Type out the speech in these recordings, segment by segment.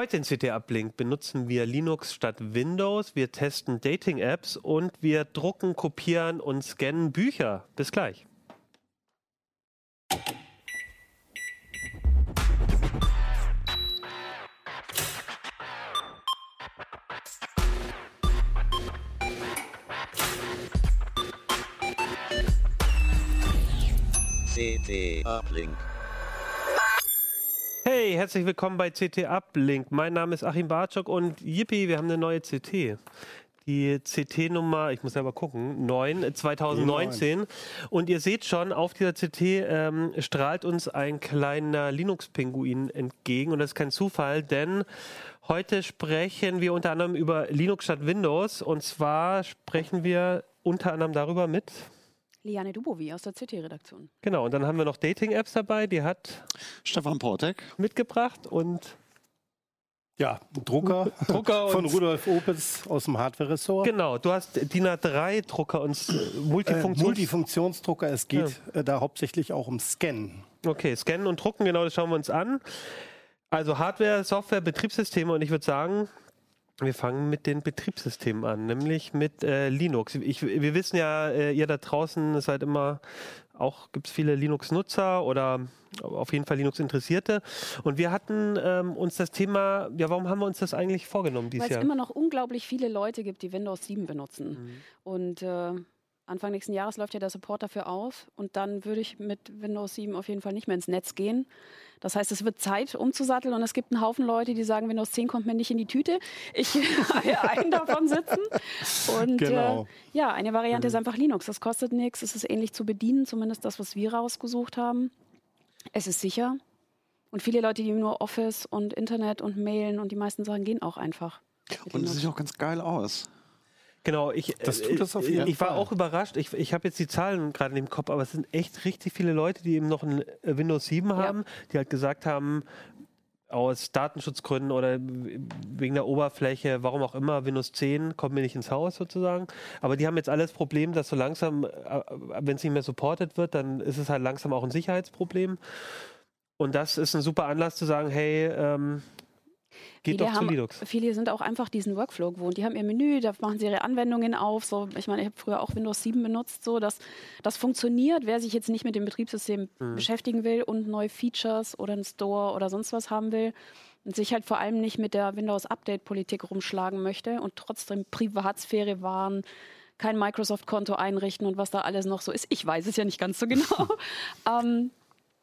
Heute in CT Uplink benutzen wir Linux statt Windows, wir testen Dating-Apps und wir drucken, kopieren und scannen Bücher. Bis gleich. CT Uplink. Hey, herzlich willkommen bei CT Uplink. Mein Name ist Achim Bartschok und yippie, wir haben eine neue CT. Die CT-Nummer, ich muss selber gucken, 9, 2019. Und ihr seht schon, auf dieser CT ähm, strahlt uns ein kleiner Linux-Pinguin entgegen. Und das ist kein Zufall, denn heute sprechen wir unter anderem über Linux statt Windows. Und zwar sprechen wir unter anderem darüber mit Liane Dubovi aus der CT-Redaktion. Genau, und dann haben wir noch Dating-Apps dabei, die hat Stefan Portek. mitgebracht und Ja, Drucker, Drucker von Rudolf Opitz aus dem Hardware-Ressort. genau, du hast DIN A3-Drucker und äh, Äh, Multifunktions... Multifunktionsdrucker. Es geht äh, da hauptsächlich auch um Scannen. okay, scannen und drucken, genau, das schauen wir uns an. Also Hardware, Software, Betriebssysteme und ich würde sagen, wir fangen mit den Betriebssystemen an, nämlich mit äh, Linux. Ich, wir wissen ja, äh, ihr da draußen seid immer, auch gibt es viele Linux-Nutzer oder auf jeden Fall Linux-Interessierte. Und wir hatten ähm, uns das Thema, ja, warum haben wir uns das eigentlich vorgenommen dieses Weil es Jahr? immer noch unglaublich viele Leute gibt, die Windows 7 benutzen. Mhm. Und äh, Anfang nächsten Jahres läuft ja der Support dafür auf. Und dann würde ich mit Windows 7 auf jeden Fall nicht mehr ins Netz gehen. Das heißt, es wird Zeit umzusatteln und es gibt einen Haufen Leute, die sagen, Windows 10 kommt mir nicht in die Tüte. Ich einen davon sitzen. Und Genau. äh, ja, eine Variante Mhm. ist einfach Linux. Das kostet nichts. Es ist ähnlich zu bedienen, zumindest das, was wir rausgesucht haben. Es ist sicher. Und viele Leute, die nur Office und Internet und Mailen und die meisten Sachen gehen auch einfach. Und es sieht auch ganz geil aus. Genau, ich, Das äh, tut es auf äh, jeden ich war Fall. auch überrascht. Ich, ich habe jetzt die Zahlen gerade im Kopf, aber es sind echt richtig viele Leute, die eben noch ein äh, Windows 7 haben, die halt gesagt haben, aus Datenschutzgründen oder wegen der Oberfläche, warum auch immer, Windows 10 kommt mir nicht ins Haus sozusagen. Aber die haben jetzt alles Problem, dass so langsam, wenn es nicht mehr supported wird, dann ist es halt langsam auch ein Sicherheitsproblem. Und das ist ein super Anlass zu sagen, hey, ähm, geht Viele doch zu haben- Linux. Viele sind auch einfach diesen Workflow gewohnt. Die haben ihr Menü, da machen sie ihre Anwendungen auf. So, ich meine, ich habe früher auch Windows 7 benutzt. So, das, das funktioniert. Wer sich jetzt nicht mit dem Betriebssystem Mhm. beschäftigen will und neue Features oder einen Store oder sonst was haben will und sich halt vor allem nicht mit der Windows-Update-Politik rumschlagen möchte und trotzdem Privatsphäre wahren, kein Microsoft-Konto einrichten und was da alles noch so ist. Ich weiß es ja nicht ganz so genau. ähm,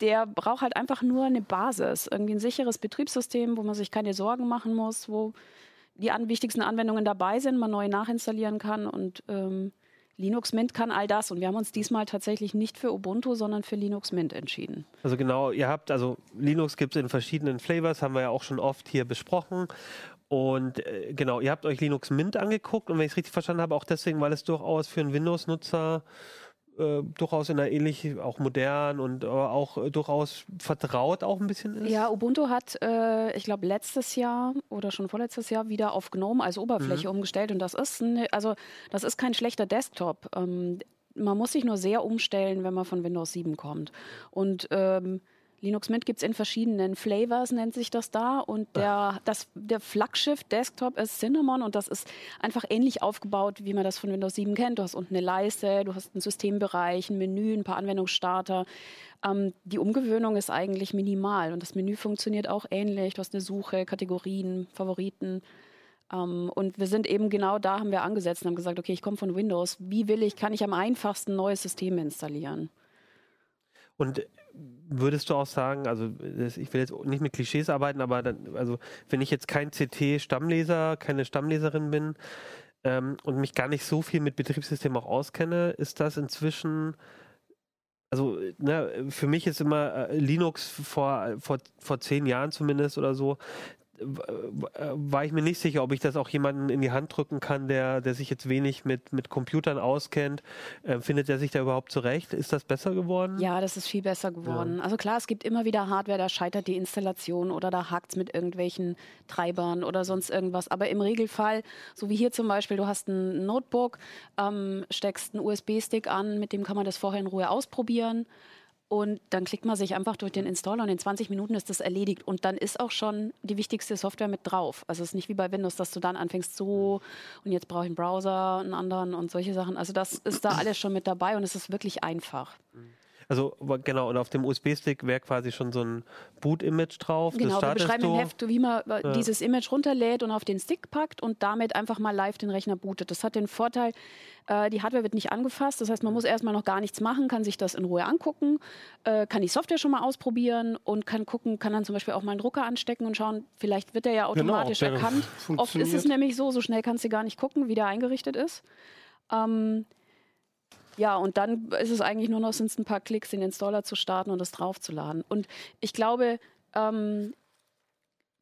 der braucht halt einfach nur eine Basis, irgendwie ein sicheres Betriebssystem, wo man sich keine Sorgen machen muss, wo die an, wichtigsten Anwendungen dabei sind, man neu nachinstallieren kann und ähm, Linux Mint kann all das. Und wir haben uns diesmal tatsächlich nicht für Ubuntu, sondern für Linux Mint entschieden. Also genau, ihr habt, also Linux gibt es in verschiedenen Flavors, haben wir ja auch schon oft hier besprochen. Und äh, genau, ihr habt euch Linux Mint angeguckt und wenn ich es richtig verstanden habe, auch deswegen, weil es durchaus für einen Windows-Nutzer äh, durchaus in einer ähnlich, auch modern und äh, auch äh, durchaus vertraut auch ein bisschen ist. Ja, Ubuntu hat, äh, ich glaube, letztes Jahr oder schon vorletztes Jahr wieder auf GNOME als Oberfläche umgestellt. Und das ist, eine, also, das ist kein schlechter Desktop. Ähm, man muss sich nur sehr umstellen, wenn man von Windows 7 kommt. Und ähm, Linux Mint gibt es in verschiedenen Flavors, nennt sich das da. Und der, das, der Flaggschiff-Desktop ist Cinnamon und das ist einfach ähnlich aufgebaut, wie man das von Windows 7 kennt. Du hast unten eine Leiste, du hast einen Systembereich, ein Menü, ein paar Anwendungsstarter. Ähm, die Umgewöhnung ist eigentlich minimal und das Menü funktioniert auch ähnlich. Du hast eine Suche, Kategorien, Favoriten. Ähm, und wir sind eben genau da, haben wir angesetzt und haben gesagt, okay, ich komme von Windows. Wie will ich, kann ich am einfachsten neue Systeme installieren? Und würdest du auch sagen, also ich will jetzt nicht mit Klischees arbeiten, aber dann, also wenn ich jetzt kein CT-Stammleser, keine Stammleserin bin, ähm, und mich gar nicht so viel mit Betriebssystemen auch auskenne, ist das inzwischen also ne, für mich ist immer äh, Linux vor, vor, vor zehn Jahren zumindest oder so, war ich mir nicht sicher, ob ich das auch jemanden in die Hand drücken kann, der, der sich jetzt wenig mit, mit Computern auskennt. Äh, findet er sich da überhaupt zurecht? Ist das besser geworden? Ja, das ist viel besser geworden. Ja. Also klar, es gibt immer wieder Hardware, da scheitert die Installation oder da hakt es mit irgendwelchen Treibern oder sonst irgendwas. Aber im Regelfall, so wie hier zum Beispiel, du hast ein Notebook, ähm, steckst einen USB-Stick an, mit dem kann man das vorher in Ruhe ausprobieren. Und dann klickt man sich einfach durch den Installer und in 20 Minuten ist das erledigt. Und dann ist auch schon die wichtigste Software mit drauf. Also es ist nicht wie bei Windows, dass du dann anfängst so und jetzt brauche ich einen Browser, einen anderen und solche Sachen. Also das ist da alles schon mit dabei und es ist wirklich einfach. Also genau, und auf dem USB-Stick wäre quasi schon so ein Boot-Image drauf. Genau, wir beschreiben im Heft, wie man ja. dieses Image runterlädt und auf den Stick packt und damit einfach mal live den Rechner bootet. Das hat den Vorteil, äh, die Hardware wird nicht angefasst. Das heißt, man muss erstmal noch gar nichts machen, kann sich das in Ruhe angucken, äh, kann die Software schon mal ausprobieren und kann gucken, kann dann zum Beispiel auch mal einen Drucker anstecken und schauen, vielleicht wird der ja genau, automatisch genau, erkannt. Oft ist es nämlich so, so schnell kannst du gar nicht gucken, wie der eingerichtet ist. Ähm, ja, und dann ist es eigentlich nur noch sind ein paar Klicks, den Installer zu starten und das draufzuladen. Und ich glaube, ähm,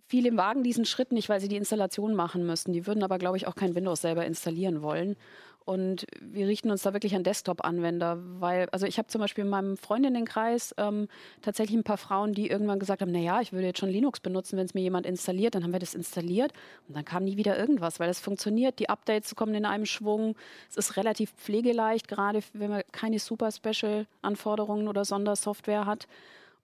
viele wagen diesen Schritt nicht, weil sie die Installation machen müssen. Die würden aber, glaube ich, auch kein Windows selber installieren wollen. Und wir richten uns da wirklich an Desktop-Anwender, weil, also ich habe zum Beispiel in meinem Freundinnenkreis ähm, tatsächlich ein paar Frauen, die irgendwann gesagt haben, naja, ich würde jetzt schon Linux benutzen, wenn es mir jemand installiert, dann haben wir das installiert und dann kam nie wieder irgendwas, weil es funktioniert, die Updates kommen in einem Schwung, es ist relativ pflegeleicht, gerade wenn man keine super Special-Anforderungen oder Sondersoftware hat.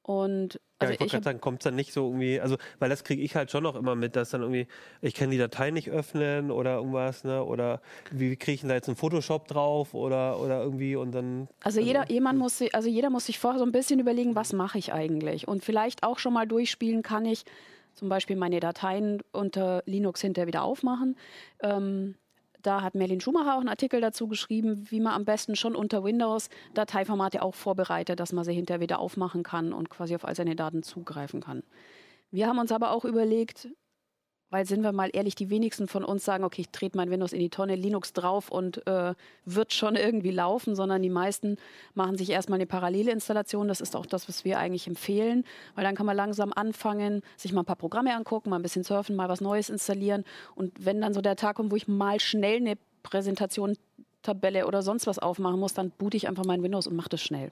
Und also ja, ich wollte gerade sagen, kommt es dann nicht so irgendwie, also, weil das kriege ich halt schon noch immer mit, dass dann irgendwie, ich kann die Datei nicht öffnen oder irgendwas, ne? Oder wie kriege ich denn da jetzt einen Photoshop drauf oder, oder irgendwie und dann. Also, also jeder, jemand muss sich, also jeder muss sich vorher so ein bisschen überlegen, was mache ich eigentlich? Und vielleicht auch schon mal durchspielen, kann ich zum Beispiel meine Dateien unter Linux hinterher wieder aufmachen. Ähm, da hat Merlin Schumacher auch einen Artikel dazu geschrieben, wie man am besten schon unter Windows Dateiformate auch vorbereitet, dass man sie hinterher wieder aufmachen kann und quasi auf all seine Daten zugreifen kann. Wir haben uns aber auch überlegt, weil sind wir mal ehrlich, die wenigsten von uns sagen, okay, ich trete mein Windows in die Tonne, Linux drauf und äh, wird schon irgendwie laufen, sondern die meisten machen sich erstmal eine parallele Installation. Das ist auch das, was wir eigentlich empfehlen, weil dann kann man langsam anfangen, sich mal ein paar Programme angucken, mal ein bisschen surfen, mal was Neues installieren. Und wenn dann so der Tag kommt, wo ich mal schnell eine Präsentation, Tabelle oder sonst was aufmachen muss, dann boote ich einfach mein Windows und mache das schnell.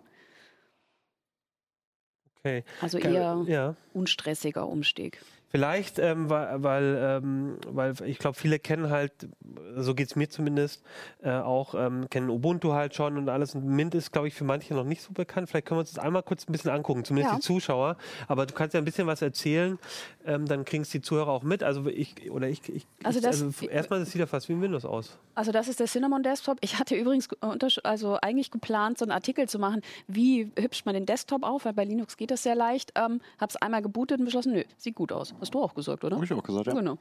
Okay. Also eher ja. unstressiger Umstieg. Vielleicht, ähm, weil, weil, ähm, weil ich glaube, viele kennen halt, so geht es mir zumindest, äh, auch, ähm, kennen Ubuntu halt schon und alles. Und Mint ist, glaube ich, für manche noch nicht so bekannt. Vielleicht können wir uns das einmal kurz ein bisschen angucken, zumindest ja. die Zuschauer. Aber du kannst ja ein bisschen was erzählen, ähm, dann kriegen es die Zuhörer auch mit. Also ich, oder ich, ich also, das, also erstmal, das sieht ja fast wie ein Windows aus. Also das ist der Cinnamon Desktop. Ich hatte übrigens also eigentlich geplant, so einen Artikel zu machen, wie hübscht man den Desktop auf, weil bei Linux geht das sehr leicht. Ähm, Habe es einmal gebootet und beschlossen, nö, sieht gut aus. Hast du auch gesagt, oder? Habe ich auch gesagt, ja. Genau.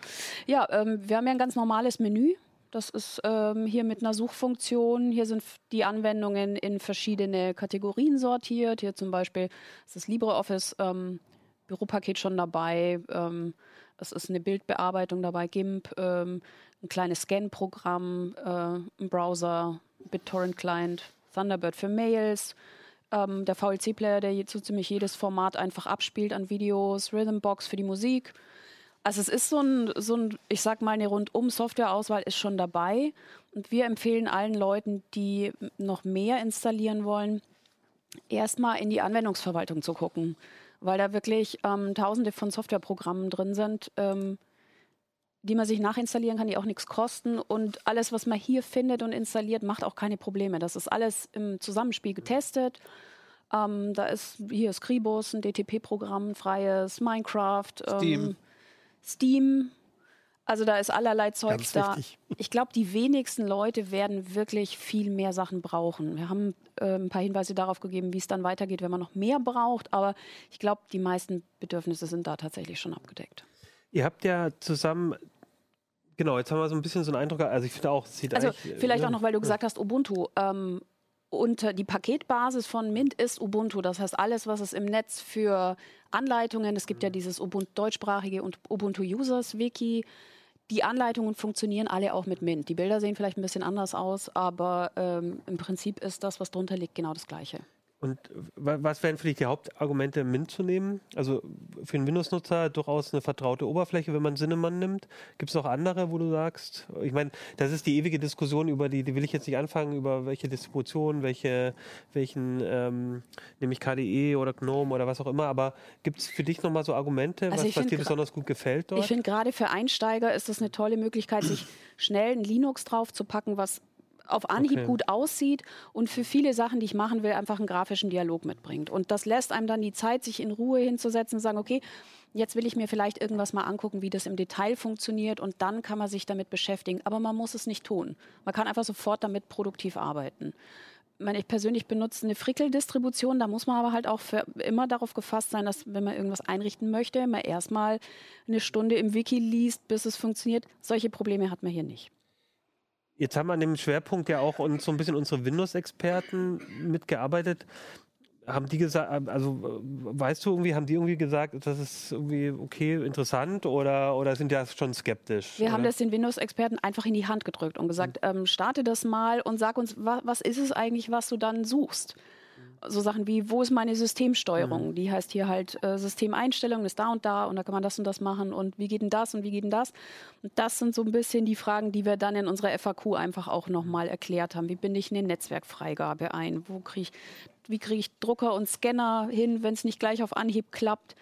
Ja, ähm, wir haben ja ein ganz normales Menü. Das ist ähm, hier mit einer Suchfunktion. Hier sind die Anwendungen in verschiedene Kategorien sortiert. Hier zum Beispiel ist das LibreOffice ähm, Büropaket schon dabei. Ähm, es ist eine Bildbearbeitung dabei, GIMP, ähm, ein kleines Scan-Programm, äh, ein Browser, BitTorrent-Client, Thunderbird für Mails, ähm, der VLC-Player, der so ziemlich jedes Format einfach abspielt an Videos, Rhythmbox für die Musik. Also es ist so ein, so ein ich sag mal, eine Rundum-Software-Auswahl ist schon dabei. Und wir empfehlen allen Leuten, die noch mehr installieren wollen, erstmal in die Anwendungsverwaltung zu gucken, weil da wirklich ähm, tausende von Softwareprogrammen drin sind, ähm, die man sich nachinstallieren kann, die auch nichts kosten. Und alles, was man hier findet und installiert, macht auch keine Probleme. Das ist alles im Zusammenspiel getestet. Ähm, da ist hier Scribus, ein DTP-Programm, freies, Minecraft. Steam. Steam. Also da ist allerlei Zeugs da. Ich glaube, die wenigsten Leute werden wirklich viel mehr Sachen brauchen. Wir haben äh, ein paar Hinweise darauf gegeben, wie es dann weitergeht, wenn man noch mehr braucht. Aber ich glaube, die meisten Bedürfnisse sind da tatsächlich schon abgedeckt. Ihr habt ja zusammen Genau, jetzt haben wir so ein bisschen so einen Eindruck. Also ich finde auch, es sieht Also vielleicht auch noch, weil du gesagt hast, Ubuntu. Ähm, unter die Paketbasis von Mint ist Ubuntu. Das heißt, alles, was es im Netz für Anleitungen, es gibt ja dieses Ubuntu deutschsprachige und Ubuntu Users Wiki, die Anleitungen funktionieren alle auch mit Mint. Die Bilder sehen vielleicht ein bisschen anders aus, aber ähm, im Prinzip ist das, was drunter liegt, genau das Gleiche. Und wa- was wären für dich die Hauptargumente, Mint zu nehmen? Also für einen Windows-Nutzer durchaus eine vertraute Oberfläche, wenn man Cinnamon nimmt. Gibt es noch andere, wo du sagst, ich meine, das ist die ewige Diskussion über die, die will ich jetzt nicht anfangen, über welche Distribution, welche, welchen, ähm, nämlich KDE oder GNOME oder was auch immer, aber gibt es für dich nochmal so Argumente, Also was, was dir besonders gut gefällt dort? Ich finde gerade für Einsteiger ist das eine tolle Möglichkeit, sich schnell ein Linux drauf zu packen, was auf Anhieb Okay. gut aussieht und für viele Sachen, die ich machen will, einfach einen grafischen Dialog mitbringt. Und das lässt einem dann die Zeit, sich in Ruhe hinzusetzen und sagen, okay, jetzt will ich mir vielleicht irgendwas mal angucken, wie das im Detail funktioniert und dann kann man sich damit beschäftigen. Aber man muss es nicht tun. Man kann einfach sofort damit produktiv arbeiten. Ich meine, ich persönlich benutze eine Frickel-Distribution, da muss man aber halt auch immer darauf gefasst sein, dass wenn man irgendwas einrichten möchte, man erstmal eine Stunde im Wiki liest, bis es funktioniert. Solche Probleme hat man hier nicht. Jetzt haben wir an dem Schwerpunkt ja auch uns so ein bisschen unsere Windows-Experten mitgearbeitet. Haben die gesagt, also weißt du irgendwie, haben die irgendwie gesagt, das ist irgendwie okay, interessant oder, oder sind ja schon skeptisch? Wir haben oder? das den Windows-Experten einfach in die Hand gedrückt und gesagt, ähm, starte das mal und sag uns, wa was ist es eigentlich, was du dann suchst? So Sachen wie, wo ist meine Systemsteuerung? Die heißt hier halt äh, Systemeinstellungen, ist da und da und da kann man das und das machen und wie geht denn das und wie geht denn das? Und das sind so ein bisschen die Fragen, die wir dann in unserer FAQ einfach auch nochmal erklärt haben. Wie binde ich eine Netzwerkfreigabe ein? Wo krieg ich, wie kriege ich Drucker und Scanner hin, wenn es nicht gleich auf Anhieb klappt?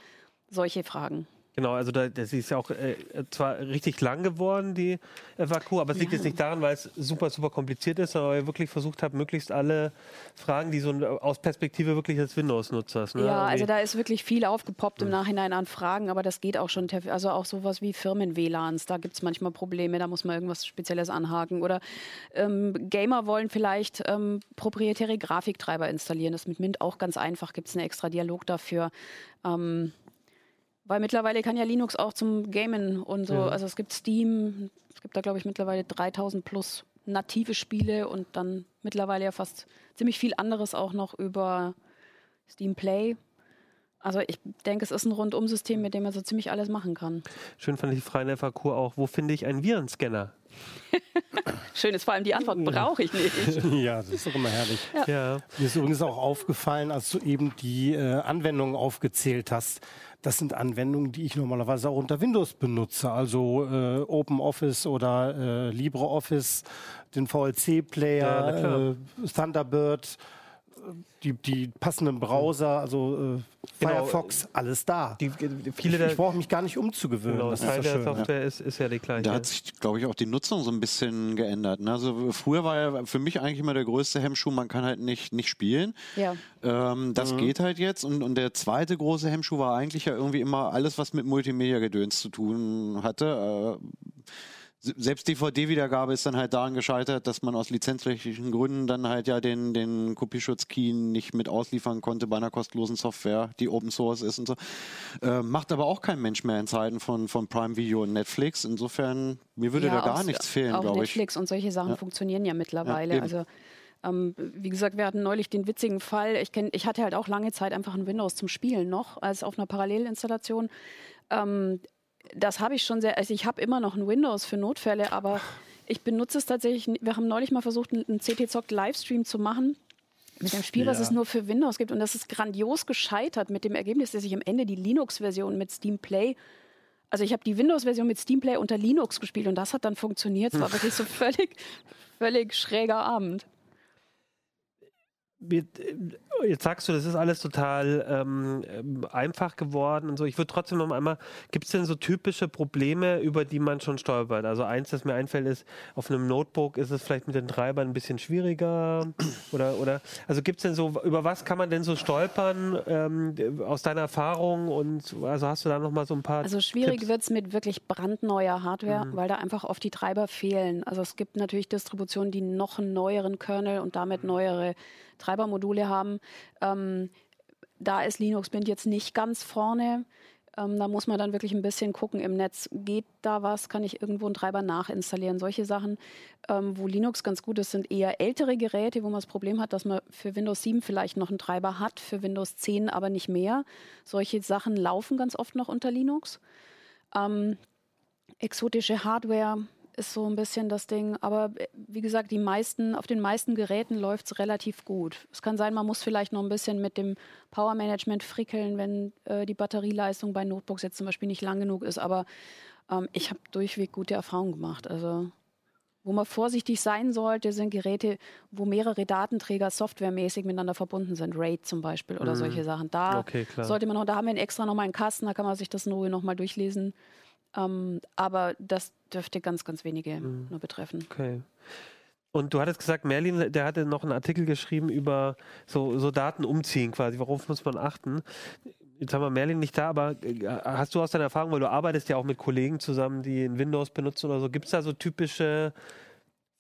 Solche Fragen. Genau, also da, das ist ja auch äh, zwar richtig lang geworden, die FAQ, aber es liegt Ja. jetzt nicht daran, weil es super, super kompliziert ist, sondern weil ihr wirklich versucht habt, möglichst alle Fragen, die so aus Perspektive wirklich des Windows-Nutzers. Ne, Ja, also da ist wirklich viel aufgepoppt im Nachhinein an Fragen, aber das geht auch schon. Also auch sowas wie Firmen-WLANs, da gibt es manchmal Probleme, da muss man irgendwas Spezielles anhaken. Oder ähm, Gamer wollen vielleicht ähm, proprietäre Grafiktreiber installieren. Das ist mit Mint auch ganz einfach, gibt es einen extra Dialog dafür. Ähm, weil mittlerweile kann ja Linux auch zum Gamen und so. Ja. Also es gibt Steam, es gibt da glaube ich mittlerweile 3000 plus native Spiele und dann mittlerweile ja fast ziemlich viel anderes auch noch über Steam Play. Also ich denke, es ist ein Rundumsystem, mit dem man so ziemlich alles machen kann. Schön fand ich die freie FAQ auch. Wo finde ich einen Virenscanner? Schön ist vor allem die Antwort, brauche ich nicht. Ja, das ist doch immer herrlich. Ja. Mir ist übrigens auch aufgefallen, als du eben die äh, Anwendungen aufgezählt hast. Das sind Anwendungen, die ich normalerweise auch unter Windows benutze. Also äh, OpenOffice oder äh, LibreOffice, den Ja, VLC-Player, klar. äh, Thunderbird, die, die passenden Browser, also äh, Genau. Firefox, alles da. Die, die, viele ich ich brauche mich gar nicht umzugewöhnen. genau, das ist Teil ja der schön. Software ist, ist ja die gleiche. Da hat sich, glaube ich, auch die Nutzung so ein bisschen geändert. Ne? Also früher war ja für mich eigentlich immer der größte Hemmschuh, man kann halt nicht, nicht spielen. Ja. Ähm, das geht halt jetzt. Und, und der zweite große Hemmschuh war eigentlich ja irgendwie immer alles, was mit Multimedia-Gedöns zu tun hatte. Äh, selbst DVD-Wiedergabe ist dann halt daran gescheitert, dass man aus lizenzrechtlichen Gründen dann halt ja den, den Kopierschutz-Key nicht mit ausliefern konnte bei einer kostenlosen Software, die Open Source ist und so. Äh, macht aber auch kein Mensch mehr in Zeiten von, von Prime Video und Netflix. Insofern, mir würde da gar auch- nichts fehlen, Auch glaube ich. Netflix und solche Sachen Ja. funktionieren ja mittlerweile. Ja, also ähm, wie gesagt, wir hatten neulich den witzigen Fall. Ich, kenn, ich hatte halt auch lange Zeit einfach ein Windows zum Spielen noch, als auf einer Parallelinstallation. Ähm, das habe ich schon sehr, also ich habe immer noch ein Windows für Notfälle, aber ich benutze es tatsächlich. Wir haben neulich mal versucht, einen CT-Zock-Livestream zu machen. Mit einem Spiel, was Ja. es nur für Windows gibt. Und das ist grandios gescheitert mit dem Ergebnis, dass ich am Ende die Linux-Version mit Steam Play also ich habe die Windows-Version mit Steam Play unter Linux gespielt und das hat dann funktioniert. Es war wirklich so völlig, völlig schräger Abend. Äh, Jetzt sagst du, das ist alles total ähm, ähm, einfach geworden und so. Ich würde trotzdem noch einmal, gibt es denn so typische Probleme, über die man schon stolpert? Also eins, das mir einfällt, ist, auf einem Notebook ist es vielleicht mit den Treibern ein bisschen schwieriger oder, oder also gibt es denn so, über was kann man denn so stolpern ähm, aus deiner Erfahrung und also hast du da nochmal so ein paar Also schwierig wird es mit wirklich brandneuer Hardware, weil da einfach oft die Treiber fehlen. Also es gibt natürlich Distributionen, die noch einen neueren Kernel und damit neuere Treibermodule haben. Ähm, da ist Linux Mint jetzt nicht ganz vorne. Ähm, da muss man dann wirklich ein bisschen gucken im Netz. Geht da was? Kann ich irgendwo einen Treiber nachinstallieren? Solche Sachen. Ähm, wo Linux ganz gut ist, sind eher ältere Geräte, wo man das Problem hat, dass man für Windows 7 vielleicht noch einen Treiber hat, für Windows 10 aber nicht mehr. Solche Sachen laufen ganz oft noch unter Linux. Ähm, Exotische Hardware ist so ein bisschen das Ding. Aber äh, wie gesagt, die meisten, auf den meisten Geräten läuft es relativ gut. Es kann sein, man muss vielleicht noch ein bisschen mit dem Power Management frickeln, wenn äh, die Batterieleistung bei Notebooks jetzt zum Beispiel nicht lang genug ist. Aber ähm, ich habe durchweg gute Erfahrungen gemacht. Also wo man vorsichtig sein sollte, sind Geräte, wo mehrere Datenträger softwaremäßig miteinander verbunden sind. RAID zum Beispiel oder mhm. solche Sachen. Da okay, sollte man noch, da haben wir extra nochmal einen Kasten, da kann man sich das in Ruhe nochmal durchlesen. Ähm, aber das dürfte ganz, ganz wenige mhm. nur betreffen. Okay. Und du hattest gesagt, Merlin, der hatte noch einen Artikel geschrieben über so, so Daten umziehen quasi. Worauf muss man achten? Jetzt haben wir Merlin nicht da, aber äh, hast du aus deiner Erfahrung, weil du arbeitest ja auch mit Kollegen zusammen, die in Windows benutzen oder so, gibt es da so typische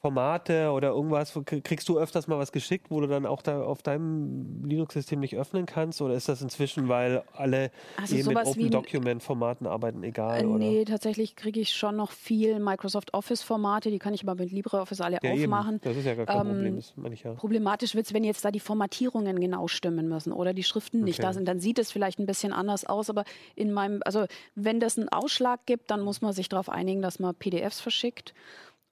Formate oder irgendwas, kriegst du öfters mal was geschickt, wo du dann auch da auf deinem Linux-System nicht öffnen kannst? Oder ist das inzwischen, weil alle also eh mit Open Document-Formaten arbeiten, egal? Äh, nee, tatsächlich kriege ich schon noch viel Microsoft Office-Formate, die kann ich aber mit LibreOffice alle ja, aufmachen. Eben. Das ist ja gar kein ähm, Problem, das meine ich ja. Problematisch wird es, wenn jetzt da die Formatierungen genau stimmen müssen oder die Schriften nicht okay. da sind, dann sieht es vielleicht ein bisschen anders aus, aber in meinem, also wenn das einen Ausschlag gibt, dann muss man sich darauf einigen, dass man PDFs verschickt.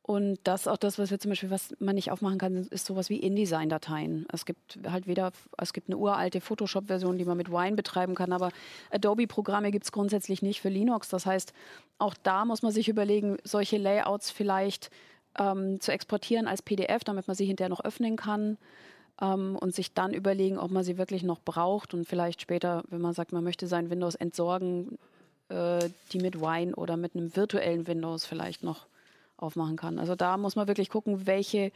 Und das auch das, was wir zum Beispiel, was man nicht aufmachen kann, ist sowas wie InDesign-Dateien. Es gibt halt weder, es gibt eine uralte Photoshop-Version, die man mit Wine betreiben kann, aber Adobe-Programme gibt es grundsätzlich nicht für Linux. Das heißt, auch da muss man sich überlegen, solche Layouts vielleicht ähm, zu exportieren als PDF, damit man sie hinterher noch öffnen kann. Ähm, und sich dann überlegen, ob man sie wirklich noch braucht und vielleicht später, wenn man sagt, man möchte sein Windows entsorgen, äh, die mit Wine oder mit einem virtuellen Windows vielleicht noch aufmachen kann. Also da muss man wirklich gucken, welche,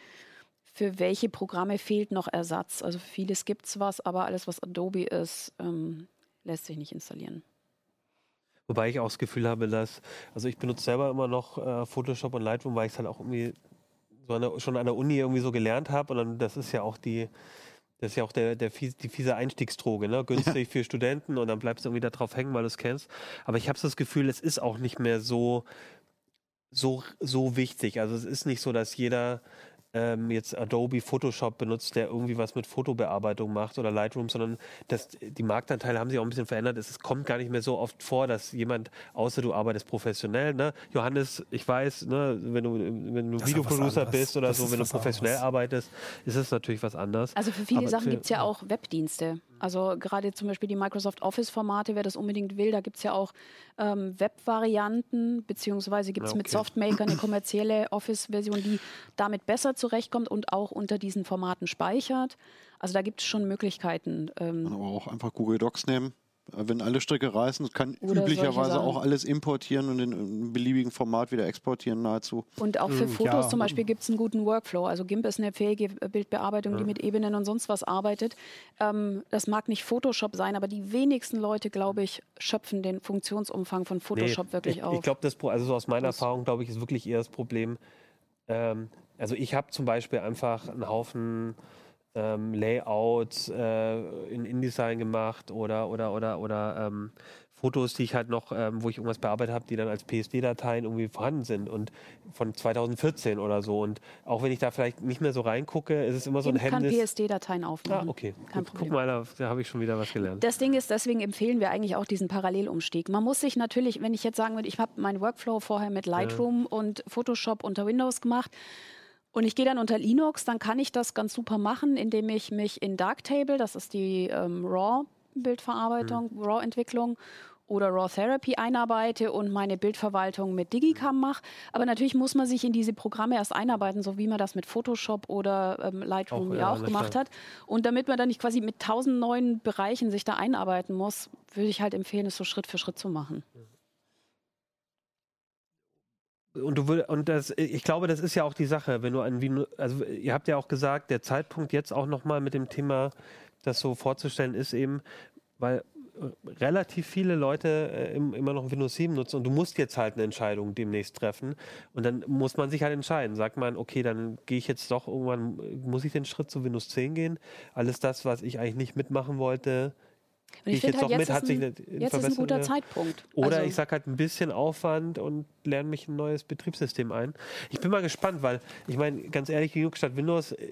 für welche Programme fehlt noch Ersatz. Also vieles gibt es was, aber alles, was Adobe ist, ähm, lässt sich nicht installieren. Wobei ich auch das Gefühl habe, dass, also ich benutze selber immer noch äh, Photoshop und Lightroom, weil ich es halt auch irgendwie so an der, schon an der Uni irgendwie so gelernt habe. Und dann, das ist ja auch die, das ist ja auch der, der fies, die fiese Einstiegsdroge, ne? günstig ja. für Studenten und dann bleibst du irgendwie da drauf hängen, weil du es kennst. Aber ich habe das Gefühl, es ist auch nicht mehr so so, so wichtig. Also es ist nicht so, dass jeder ähm, jetzt Adobe Photoshop benutzt, der irgendwie was mit Fotobearbeitung macht oder Lightroom, sondern das, die Marktanteile haben sich auch ein bisschen verändert. Es, kommt gar nicht mehr so oft vor, dass jemand, außer du arbeitest professionell, ne? Johannes, ich weiß, ne, wenn du, wenn du Videoproducer bist oder das so, wenn du professionell anderes. arbeitest, ist es natürlich was anderes. Also für viele Aber Sachen gibt es ja auch Webdienste. Also gerade zum Beispiel die Microsoft Office-Formate, wer das unbedingt will, da gibt es ja auch ähm, Web-Varianten, beziehungsweise gibt es okay. mit Softmaker eine kommerzielle Office-Version, die damit besser zurechtkommt und auch unter diesen Formaten speichert. Also da gibt es schon Möglichkeiten. Ähm, aber auch einfach Google Docs nehmen. Wenn alle Stricke reißen, kann Oder üblicherweise auch alles importieren und in einem beliebigen Format wieder exportieren nahezu. Und auch für hm, Fotos ja. zum Beispiel gibt es einen guten Workflow. Also GIMP ist eine fähige Bildbearbeitung, ja. die mit Ebenen und sonst was arbeitet. Ähm, das mag nicht Photoshop sein, aber die wenigsten Leute, glaube ich, schöpfen den Funktionsumfang von Photoshop nee, wirklich ich, auf. Ich glaube, das also so aus meiner Erfahrung, glaube ich, ist wirklich eher das Problem. Ähm, also ich habe zum Beispiel einfach einen Haufen ähm, Layouts äh, in InDesign gemacht oder oder oder oder ähm, Fotos, die ich halt noch, ähm, wo ich irgendwas bearbeitet habe, die dann als PSD-Dateien irgendwie vorhanden sind und von 2014 oder so. Und auch wenn ich da vielleicht nicht mehr so reingucke, ist es immer so ein Hemmnis. kann PSD-Dateien aufmachen. Ah, okay. Kein Gut, Guck mal, da, da habe ich schon wieder was gelernt. Das Ding ist, deswegen empfehlen wir eigentlich auch diesen Parallelumstieg. Man muss sich natürlich, wenn ich jetzt sagen würde, ich habe meinen Workflow vorher mit Lightroom ja. und Photoshop unter Windows gemacht, und ich gehe dann unter Linux, dann kann ich das ganz super machen, indem ich mich in Darktable, das ist die ähm, RAW-Bildverarbeitung, mhm. RAW-Entwicklung oder RAW Therapy einarbeite und meine Bildverwaltung mit Digicam mache. Aber natürlich muss man sich in diese Programme erst einarbeiten, so wie man das mit Photoshop oder ähm, Lightroom auch, ja, auch gemacht hat. Und damit man dann nicht quasi mit tausend neuen Bereichen sich da einarbeiten muss, würde ich halt empfehlen, es so Schritt für Schritt zu machen. Mhm. Und du würd, und das, ich glaube, das ist ja auch die Sache, wenn du ein Wien, also ihr habt ja auch gesagt, der Zeitpunkt jetzt auch nochmal mit dem Thema, das so vorzustellen, ist eben, weil äh, relativ viele Leute äh, immer noch Windows 7 nutzen und du musst jetzt halt eine Entscheidung demnächst treffen und dann muss man sich halt entscheiden. Sagt man, okay, dann gehe ich jetzt doch irgendwann, muss ich den Schritt zu Windows 10 gehen? Alles das, was ich eigentlich nicht mitmachen wollte, und ich, finde halt, jetzt, mit, ist, ein, jetzt ist ein guter Zeitpunkt. Oder also ich sage halt ein bisschen Aufwand und lerne mich ein neues Betriebssystem ein. Ich bin mal gespannt, weil ich meine, ganz ehrlich, Linux statt Windows, äh,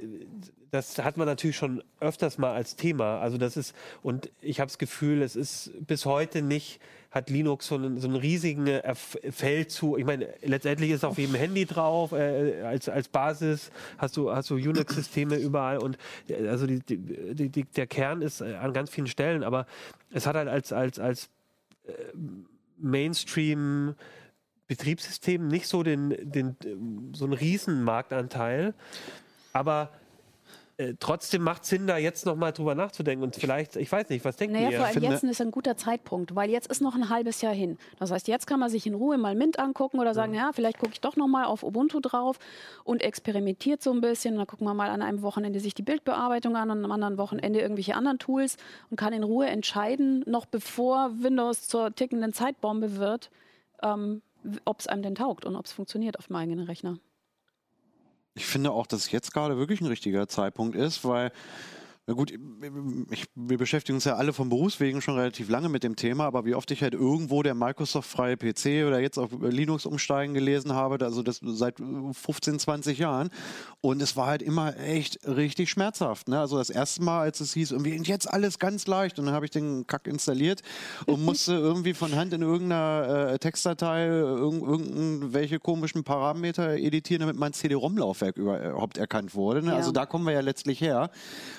das hat man natürlich schon öfters mal als Thema. Also das ist, und ich habe das Gefühl, es ist bis heute nicht, hat Linux so einen, so einen riesigen äh, F- Feldzug. Ich meine, letztendlich ist auf jedem Handy drauf, äh, als, als Basis hast du, hast du Unix-Systeme überall und äh, also die, die, die, der Kern ist äh, an ganz vielen Stellen, aber es hat halt als, als, als Mainstream Betriebssystem nicht so den, den, so einen riesen Marktanteil. Aber äh, trotzdem macht Sinn, da jetzt nochmal drüber nachzudenken. Und vielleicht, ich weiß nicht, was denkt Naja, ihr? vor allem jetzt ist ein guter Zeitpunkt, weil jetzt ist noch ein halbes Jahr hin. Das heißt, jetzt kann man sich in Ruhe mal Mint angucken oder sagen, ja, vielleicht gucke ich doch noch mal auf Ubuntu drauf und experimentiert so ein bisschen. Dann gucken wir mal an einem Wochenende sich die Bildbearbeitung an und am anderen Wochenende irgendwelche anderen Tools und kann in Ruhe entscheiden, noch bevor Windows zur tickenden Zeitbombe wird, ähm, ob es einem denn taugt und ob es funktioniert auf dem eigenen Rechner. Ich finde auch, dass jetzt gerade wirklich ein richtiger Zeitpunkt ist, weil, na gut, ich, wir beschäftigen uns ja alle vom Berufswegen schon relativ lange mit dem Thema, aber wie oft ich halt irgendwo der Microsoft-freie PC oder jetzt auf Linux umsteigen gelesen habe, also das seit 15, 20 Jahren. Und es war halt immer echt richtig schmerzhaft. Ne? Also das erste Mal, als es hieß, irgendwie jetzt alles ganz leicht, und dann habe ich den Kack installiert und musste irgendwie von Hand in irgendeiner äh, Textdatei irg irgendwelche komischen Parameter editieren, damit mein CD-ROM-Laufwerk überhaupt erkannt wurde. Ne? Ja. Also da kommen wir ja letztlich her.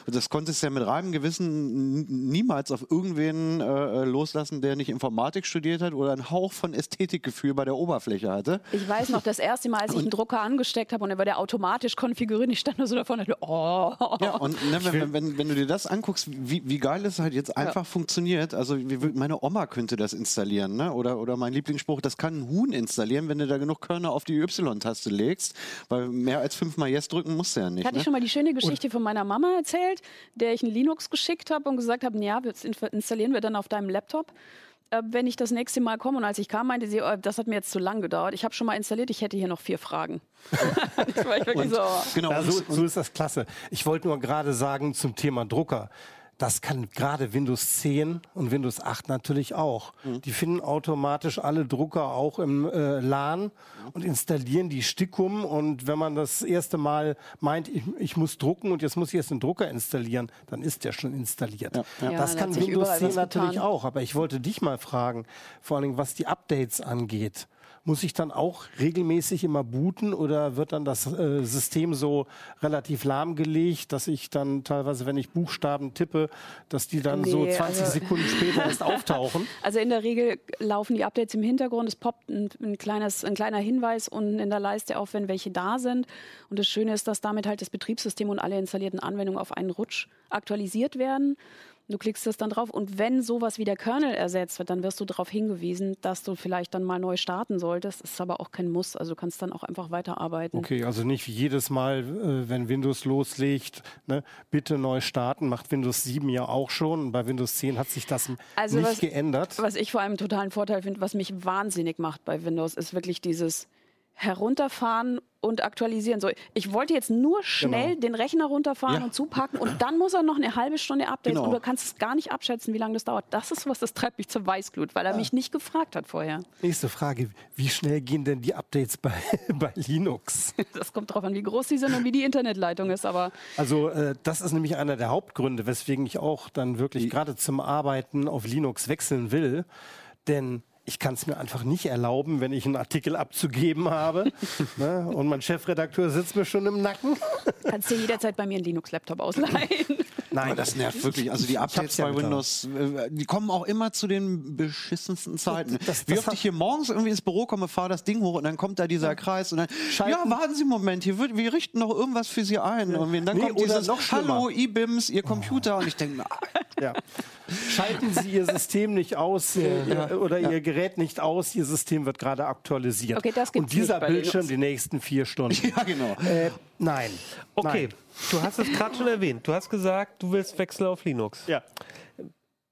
Und das konntest ja mit reinem Gewissen niemals auf irgendwen äh, loslassen, der nicht Informatik studiert hat oder einen Hauch von Ästhetikgefühl bei der Oberfläche hatte. Ich weiß noch, das erste Mal, als ich einen Drucker angesteckt habe und er war der automatisch konfiguriert, ich stand nur so davor und dachte, oh. Ja, und ne, wenn, wenn, wenn, wenn du dir das anguckst, wie, wie geil es halt jetzt einfach funktioniert. Also wie, meine Oma könnte das installieren, ne? Oder, oder mein Lieblingsspruch, das kann ein Huhn installieren, wenn du da genug Körner auf die Y-Taste legst. Weil mehr als fünfmal Yes drücken musst du ja nicht. Hatte Ne? ich schon mal die schöne Geschichte von meiner Mama erzählt, der ich ein Linux geschickt habe und gesagt habe, ja, das installieren wir dann auf deinem Laptop. Äh, wenn ich das nächste Mal komme und als ich kam, meinte sie, oh, das hat mir jetzt zu lang gedauert. Ich habe schon mal installiert, ich hätte hier noch vier Fragen. das war ich wirklich so. oh. Genau. Ja, und- so, so ist das klasse. Ich wollte nur gerade sagen zum Thema Drucker. Das kann gerade Windows 10 und Windows 8 natürlich auch. Die finden automatisch alle Drucker auch im äh, LAN und installieren die Stickum. Und wenn man das erste Mal meint, ich, ich muss drucken und jetzt muss ich jetzt einen Drucker installieren, dann ist der schon installiert. Ja, ja. Ja, das da kann Windows überall 10 was natürlich getan. auch. Aber ich wollte dich mal fragen, vor allen Dingen was die Updates angeht. Muss ich dann auch regelmäßig immer booten oder wird dann das äh, System so relativ lahmgelegt, dass ich dann teilweise, wenn ich Buchstaben tippe, dass die dann so Nee, 20 also- Sekunden später erst auftauchen? Also in der Regel laufen die Updates im Hintergrund. Es poppt ein, ein, kleines, ein kleiner Hinweis unten in der Leiste auf, wenn welche da sind. Und das Schöne ist, dass damit halt das Betriebssystem und alle installierten Anwendungen auf einen Rutsch aktualisiert werden. Du klickst das dann drauf und wenn sowas wie der Kernel ersetzt wird, dann wirst du darauf hingewiesen, dass du vielleicht dann mal neu starten solltest. Das ist aber auch kein Muss. Also du kannst dann auch einfach weiterarbeiten. Okay, also nicht wie jedes Mal, äh, wenn Windows loslegt, ne, bitte neu starten, macht Windows 7 ja auch schon. Bei Windows 10 hat sich das Also nicht was- geändert. Was ich vor allem einen totalen Vorteil finde, was mich wahnsinnig macht bei Windows, ist wirklich dieses Herunterfahren und aktualisieren. So, ich wollte jetzt nur schnell den Rechner runterfahren Ja. und zupacken und dann muss er noch eine halbe Stunde Updates Genau. und du kannst es gar nicht abschätzen, wie lange das dauert. Das ist was, das treibt mich zur Weißglut, weil er mich nicht gefragt hat vorher. Nächste Frage, wie schnell gehen denn die Updates bei, bei Linux? Das kommt drauf an, wie groß die sind und wie die Internetleitung ist, aber Also äh, das ist nämlich einer der Hauptgründe, weswegen ich auch dann wirklich gerade zum Arbeiten auf Linux wechseln will. Denn ich kann es mir einfach nicht erlauben, wenn ich einen Artikel abzugeben habe ne, und mein Chefredakteur sitzt mir schon im Nacken. kannst du jederzeit bei mir einen Linux-Laptop ausleihen. Aber das nervt wirklich. Also die Updates ja bei. Windows, äh, die kommen auch immer zu den beschissensten Zeiten. Das- Wie das oft hat- ich hier morgens irgendwie ins Büro komme, fahre das Ding hoch und dann kommt da dieser Kreis und dann, Schalten- ja, warten Sie einen Moment, hier wird, wir richten noch irgendwas für Sie ein. Und dann Nee, kommt dieses, noch schlimmer. hallo, IBIMS, Ihr Computer. Und ich denke, Ja. Schalten Sie Ihr System nicht aus äh, ihr, oder Ihr Gerät nicht aus, Ihr System wird gerade aktualisiert. Okay, das gibt's und dieser nicht bei Bildschirm Linux. die nächsten vier Stunden. ja genau. Äh, nein. Okay, Nein. Du hast es gerade schon erwähnt. Du hast gesagt, du willst wechseln auf Linux. Ja.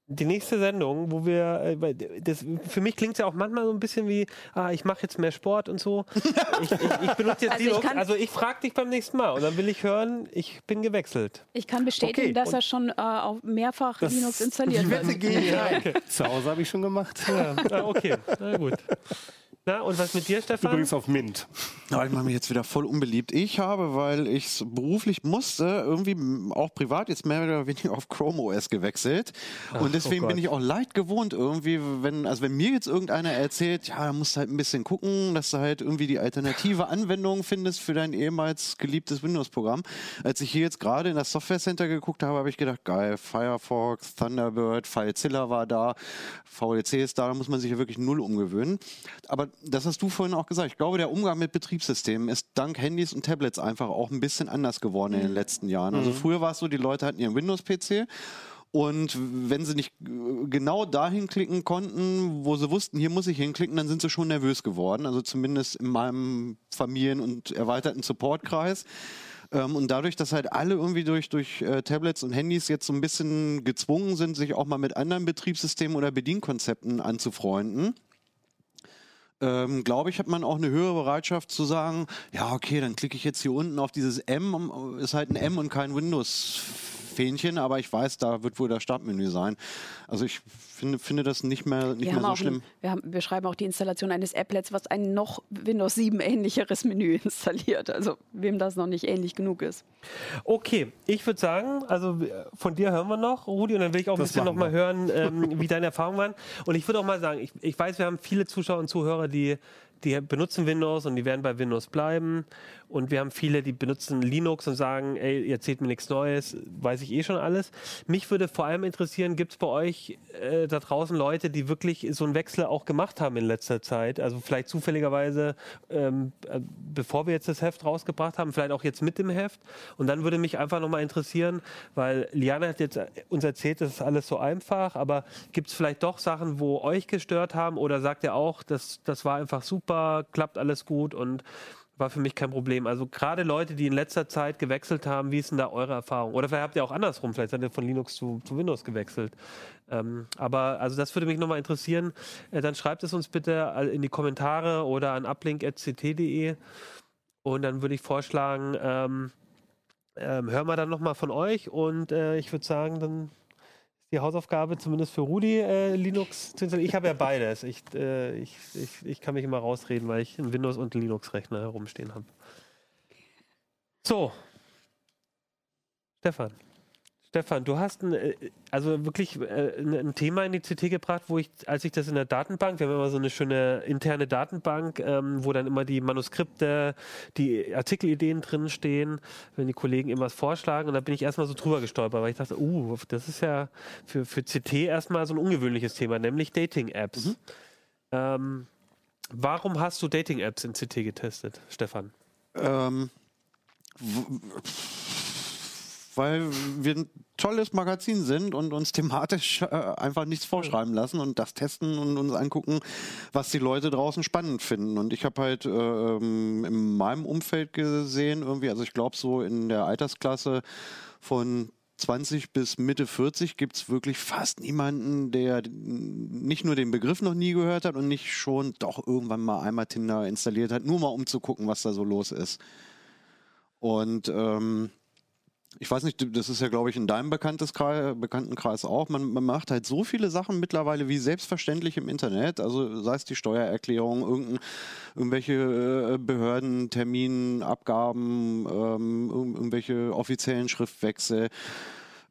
Die nächste Sendung, wo wir, äh, das, für mich klingt es ja auch manchmal so ein bisschen wie, ah, ich mache jetzt mehr Sport und so. Ich, ich, ich benutze jetzt Also ich Linux. kann- also ich frage dich beim nächsten Mal und dann will ich hören, ich bin gewechselt. Ich kann bestätigen, Okay, dass und- er schon äh, auf mehrfach Linux installiert die wird. Wette ich ein. Zu Hause habe ich schon gemacht. Ja, ah, okay, na gut. Na, und was mit dir, Stefan? Übrigens auf Mint. Ja, ich mache mich jetzt wieder voll unbeliebt. Ich habe, weil ich es beruflich musste, irgendwie auch privat jetzt mehr oder weniger auf Chrome OS gewechselt. und deswegen oh bin ich auch leid gewohnt irgendwie, wenn, also wenn mir jetzt irgendeiner erzählt, ja, da musst du halt ein bisschen gucken, dass du halt irgendwie die alternative Anwendung findest für dein ehemals geliebtes Windows-Programm. Als ich hier jetzt gerade in das Software Center geguckt habe, habe ich gedacht, geil, Firefox, Thunderbird, FileZilla war da, VLC ist da, da muss man sich ja wirklich null umgewöhnen. Aber das hast du vorhin auch gesagt. Ich glaube, der Umgang mit Betriebssystemen ist dank Handys und Tablets einfach auch ein bisschen anders geworden in den letzten Jahren. Also früher war es so, die Leute hatten ihren Windows-PC und wenn sie nicht genau dahin klicken konnten, wo sie wussten, hier muss ich hinklicken, dann sind sie schon nervös geworden. Also zumindest in meinem Familien- und erweiterten Supportkreis. Ähm, und dadurch, dass halt alle irgendwie durch, durch äh, Tablets und Handys jetzt so ein bisschen gezwungen sind, sich auch mal mit anderen Betriebssystemen oder Bedienkonzepten anzufreunden, ähm, glaube ich, hat man auch eine höhere Bereitschaft zu sagen, ja, okay, dann klicke ich jetzt hier unten auf dieses M, ist halt ein M und kein Windows-Fähnchen, aber ich weiß, da wird wohl das Startmenü sein. Also ich finde, finde das nicht mehr, nicht Wir, mehr haben so schlimm. ein, wir, haben, wir schreiben auch die Installation eines Applets, was ein noch Windows 7 ähnlicheres Menü installiert. Also wem das noch nicht ähnlich genug ist. Okay, ich würde sagen, also äh, von dir hören wir noch, Rudi, und dann will ich auch ein Das bisschen noch machen mal hören, ähm, wie deine Erfahrungen waren. Und ich würde auch mal sagen, ich, ich weiß, wir haben viele Zuschauer und Zuhörer, die, die benutzen Windows und die werden bei Windows bleiben. Und wir haben viele, die benutzen Linux und sagen, ey, ihr erzählt mir nichts Neues, weiß ich eh schon alles. Mich würde vor allem interessieren, gibt es bei euch äh, da draußen Leute, die wirklich so einen Wechsel auch gemacht haben in letzter Zeit? Also vielleicht zufälligerweise, ähm, äh, bevor wir jetzt das Heft rausgebracht haben, vielleicht auch jetzt mit dem Heft. Und dann würde mich einfach nochmal interessieren, weil Liana hat jetzt uns erzählt, das ist alles so einfach, aber gibt es vielleicht doch Sachen, wo euch gestört haben oder sagt ihr auch, das, das war einfach super, klappt alles gut und war für mich kein Problem. Also gerade Leute, die in letzter Zeit gewechselt haben, wie ist denn da eure Erfahrung? Oder vielleicht habt ihr auch andersrum, vielleicht seid ihr von Linux zu, zu Windows gewechselt. Ähm, aber also das würde mich nochmal interessieren. Äh, dann schreibt es uns bitte all- in die Kommentare oder an uplink.ct.de und dann würde ich vorschlagen, ähm, ähm, hören wir dann nochmal von euch und äh, ich würde sagen, dann die Hausaufgabe zumindest für Rudi äh, Linux zu installieren. Ich habe ja beides. Ich, äh, ich, ich, ich kann mich immer rausreden, weil ich einen Windows- und Linux-Rechner herumstehen habe. So. Stefan. Stefan, du hast ein, äh, also wirklich äh, ein Thema in die CT gebracht, wo ich, als ich das in der Datenbank, wir haben immer so eine schöne interne Datenbank, ähm, wo dann immer die Manuskripte, die Artikelideen drin stehen, wenn die Kollegen irgendwas vorschlagen. Und da bin ich erstmal so drüber gestolpert, weil ich dachte, uh, das ist ja für, für CT erstmal so ein ungewöhnliches Thema, nämlich Dating-Apps. Ähm, warum hast du Dating-Apps in CT getestet, Stefan? Ähm, w- weil wir ein tolles Magazin sind und uns thematisch äh, einfach nichts vorschreiben lassen und das testen und uns angucken, was die Leute draußen spannend finden. Und ich habe halt äh, ähm, in meinem Umfeld gesehen, irgendwie, also ich glaube so in der Altersklasse von 20 bis Mitte 40 gibt es wirklich fast niemanden, der nicht nur den Begriff noch nie gehört hat und nicht schon doch irgendwann mal einmal Tinder installiert hat, nur mal um zu gucken, was da so los ist. Und ähm, ich weiß nicht, das ist ja, glaube ich, in deinem Bekannteskreis, Bekanntenkreis auch. Man, man macht halt so viele Sachen mittlerweile wie selbstverständlich im Internet. Also sei es die Steuererklärung, irgendwelche äh, Behörden, Termin, Abgaben, ähm, irg- irgendwelche offiziellen Schriftwechsel.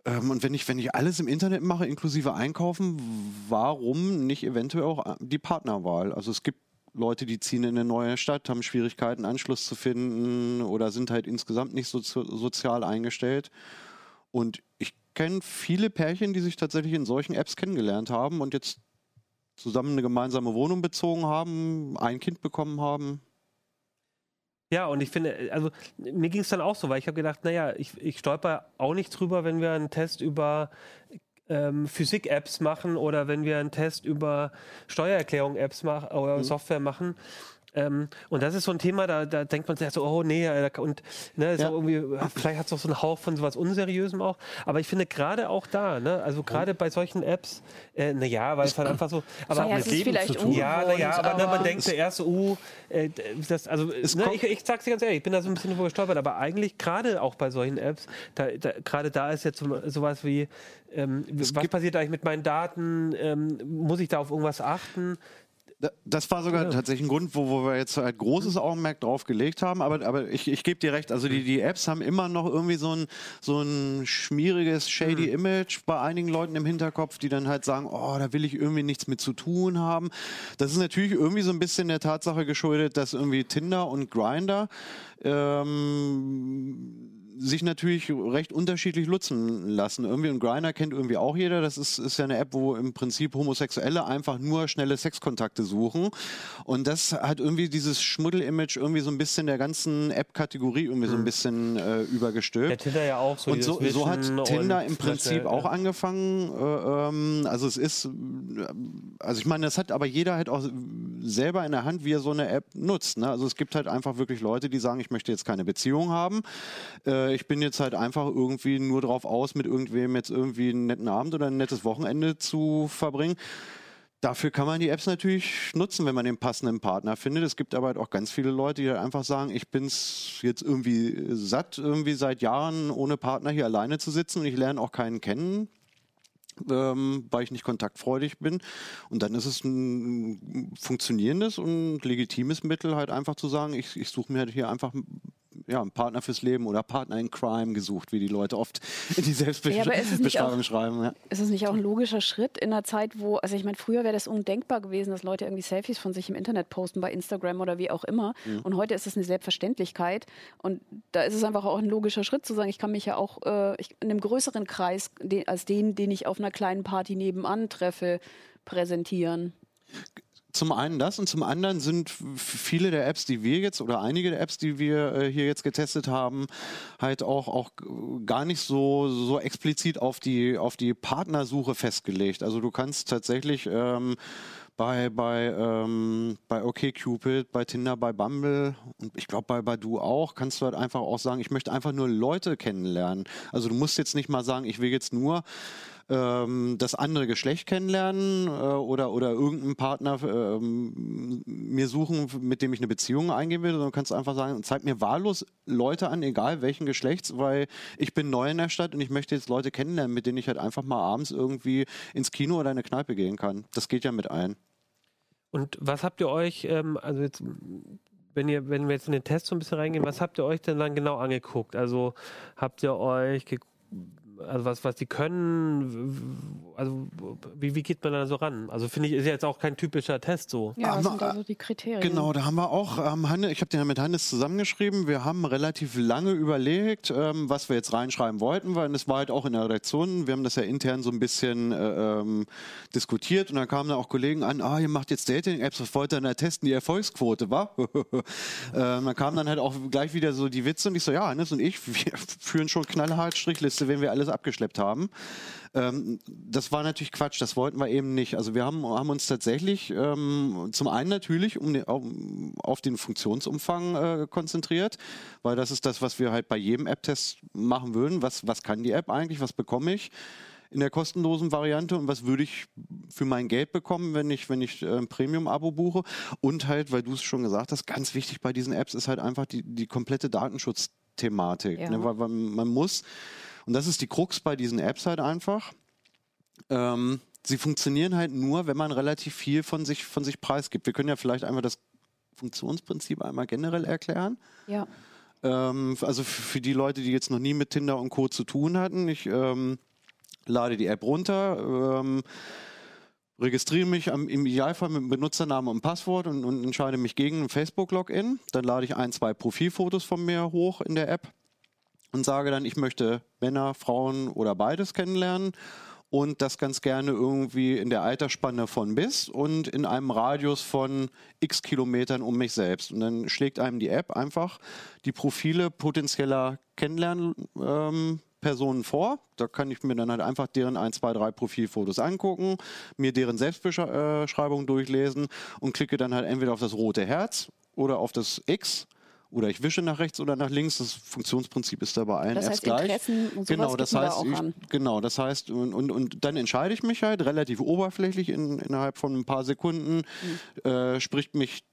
Ähm, und wenn ich, wenn ich alles im Internet mache, inklusive Einkaufen, warum nicht eventuell auch die Partnerwahl? Also es gibt Leute, die ziehen in eine neue Stadt, haben Schwierigkeiten, Anschluss zu finden oder sind halt insgesamt nicht so sozial eingestellt. Und ich kenne viele Pärchen, die sich tatsächlich in solchen Apps kennengelernt haben und jetzt zusammen eine gemeinsame Wohnung bezogen haben, ein Kind bekommen haben. Ja, und ich finde, also mir ging es dann auch so, weil ich habe gedacht, naja, ich, ich stolper auch nicht drüber, wenn wir einen Test über ähm, Physik-Apps machen oder wenn wir einen Test über Steuererklärung-Apps machen oder Software machen. Ähm, und das ist so ein Thema, da, da denkt man sich so, oh nee, äh, und ne, so Ja. irgendwie, vielleicht hat es auch so einen Hauch von sowas Unseriösem auch. Aber ich finde gerade auch da, ne, also gerade bei solchen Apps, äh, naja, weil es halt einfach so, aber ja, es ist vielleicht ungewohnt, ja, naja, aber, ne, man denkt zuerst so, uh, äh, das, also, ne, ich, ich sag's dir ganz ehrlich, ich bin da so ein bisschen drüber gestolpert, aber eigentlich gerade auch bei solchen Apps, da, da, gerade da ist jetzt so, sowas wie, ähm, was passiert eigentlich mit meinen Daten, ähm, muss ich da auf irgendwas achten? Da- Das war sogar tatsächlich ein Grund, wo, wo wir jetzt halt großes Augenmerk drauf gelegt haben. Aber, aber ich, ich gebe dir recht, also die, die Apps haben immer noch irgendwie so ein, so ein schmieriges, shady Image bei einigen Leuten im Hinterkopf, die dann halt sagen, oh, da will ich irgendwie nichts mit zu tun haben. Das ist natürlich irgendwie so ein bisschen der Tatsache geschuldet, dass irgendwie Tinder und Grinder ähm, sich natürlich recht unterschiedlich nutzen lassen. Irgendwie und Grindr kennt irgendwie auch jeder. Das ist, ist ja eine App, wo im Prinzip Homosexuelle einfach nur schnelle Sexkontakte suchen. Und das hat irgendwie dieses Schmuddel-Image irgendwie so ein bisschen der ganzen App-Kategorie irgendwie so ein bisschen äh, übergestülpt. Der Tinder ja auch so. Und so, so hat Tinder im Prinzip äh, auch angefangen. Äh, ähm, also es ist, also ich meine, das hat aber jeder halt auch selber in der Hand, wie er so eine App nutzt. Ne? Also es gibt halt einfach wirklich Leute, die sagen, ich möchte jetzt keine Beziehung haben. Äh, ich bin jetzt halt einfach irgendwie nur drauf aus, mit irgendwem jetzt irgendwie einen netten Abend oder ein nettes Wochenende zu verbringen. Dafür kann man die Apps natürlich nutzen, wenn man den passenden Partner findet. Es gibt aber halt auch ganz viele Leute, die halt einfach sagen, ich bin's jetzt irgendwie satt, irgendwie seit Jahren ohne Partner hier alleine zu sitzen und ich lerne auch keinen kennen. Ähm, weil ich nicht kontaktfreudig bin. Und dann ist es ein funktionierendes und legitimes Mittel, halt einfach zu sagen, ich, ich suche mir halt hier einfach ja, einen Partner fürs Leben oder Partner in Crime gesucht, wie die Leute oft in die Ja, Selbstbeschreibung auch- schreiben. Ja. Ist es nicht auch ein logischer Schritt in einer Zeit, wo, also ich meine, früher wäre das undenkbar gewesen, dass Leute irgendwie Selfies von sich im Internet posten, bei Instagram oder wie auch immer. Und heute ist es eine Selbstverständlichkeit. Und da ist es einfach auch ein logischer Schritt zu sagen, ich kann mich ja auch äh, ich, in einem größeren Kreis den, als den, den ich auf einer kleinen Party nebenan treffe, präsentieren. Zum einen das und zum anderen sind viele der Apps, die wir jetzt oder einige der Apps, die wir äh, hier jetzt getestet haben, halt auch, auch gar nicht so, so explizit auf die, auf die Partnersuche festgelegt. Also du kannst tatsächlich ähm, bei, bei, ähm, bei OkCupid, bei Tinder, bei Bumble und ich glaube bei Badu auch, kannst du halt einfach auch sagen, ich möchte einfach nur Leute kennenlernen. Also du musst jetzt nicht mal sagen, ich will jetzt nur ähm, das andere Geschlecht kennenlernen äh, oder, oder irgendeinen Partner ähm, mir suchen, mit dem ich eine Beziehung eingehen will, sondern du kannst einfach sagen, zeig mir wahllos Leute an, egal welchen Geschlechts, weil ich bin neu in der Stadt und ich möchte jetzt Leute kennenlernen, mit denen ich halt einfach mal abends irgendwie ins Kino oder in eine Kneipe gehen kann. Das geht ja mit ein. Und was habt ihr euch, ähm, also jetzt, wenn ihr, wenn wir jetzt in den Test so ein bisschen reingehen, was habt ihr euch denn dann genau angeguckt? Also habt ihr euch, ge- also was, was die können, also wie, wie geht man da so ran? Also finde ich, ist ja jetzt auch kein typischer Test so. Ja, was sind da so die Kriterien? Genau, da haben wir auch, ähm, Hanne, ich habe den ja mit Hannes zusammengeschrieben. Wir haben relativ lange überlegt, ähm, was wir jetzt reinschreiben wollten, weil es war halt auch in der Redaktion. Wir haben das ja intern so ein bisschen äh, ähm, diskutiert und dann kamen da auch Kollegen an, ah, ihr macht jetzt Dating-Apps, was wollt ihr denn da testen? Die Erfolgsquote, war? ähm, dann kamen dann halt auch gleich wieder so die Witze und ich so, ja, Hannes und ich, wir führen schon knallhart Strichliste, wenn wir alles abgeschleppt haben. Ähm, das war natürlich Quatsch, das wollten wir eben nicht. Also wir haben, haben uns tatsächlich ähm, zum einen natürlich um den, auf, auf den Funktionsumfang äh, konzentriert, weil das ist das, was wir halt bei jedem App-Test machen würden. Was, was kann die App eigentlich, was bekomme ich? in der kostenlosen Variante und was würde ich für mein Geld bekommen, wenn ich, wenn ich äh, ein Premium-Abo buche. Und halt, weil du es schon gesagt hast, ganz wichtig bei diesen Apps ist halt einfach die, die komplette Datenschutzthematik. Ja. Ne? Weil, weil man muss, und das ist die Krux bei diesen Apps halt einfach, ähm, sie funktionieren halt nur, wenn man relativ viel von sich, von sich preisgibt. Wir können ja vielleicht einmal das Funktionsprinzip einmal generell erklären. Ja. Ähm, also für die Leute, die jetzt noch nie mit Tinder und Co. zu tun hatten, ich ähm, lade die App runter, ähm, registriere mich im Idealfall mit Benutzernamen und Passwort und, und entscheide mich gegen ein Facebook-Login. Dann lade ich ein, zwei Profilfotos von mir hoch in der App und sage dann, ich möchte Männer, Frauen oder beides kennenlernen und das ganz gerne irgendwie in der Altersspanne von bis und in einem Radius von x Kilometern um mich selbst. Und dann schlägt einem die App einfach die Profile potenzieller Kennenlernen. Ähm, vor. Da kann ich mir dann halt einfach deren 1, 2, 3 Profilfotos angucken, mir deren Selbstbeschreibung durchlesen und klicke dann halt entweder auf das rote Herz oder auf das X oder ich wische nach rechts oder nach links. Das Funktionsprinzip ist da bei allen Das Apps heißt, gleich. Interessen und sowas genau, das da heißt, auch ich, an. genau, das heißt und, und, und dann entscheide ich mich halt relativ oberflächlich in, innerhalb von ein paar Sekunden Mhm. äh, spricht mich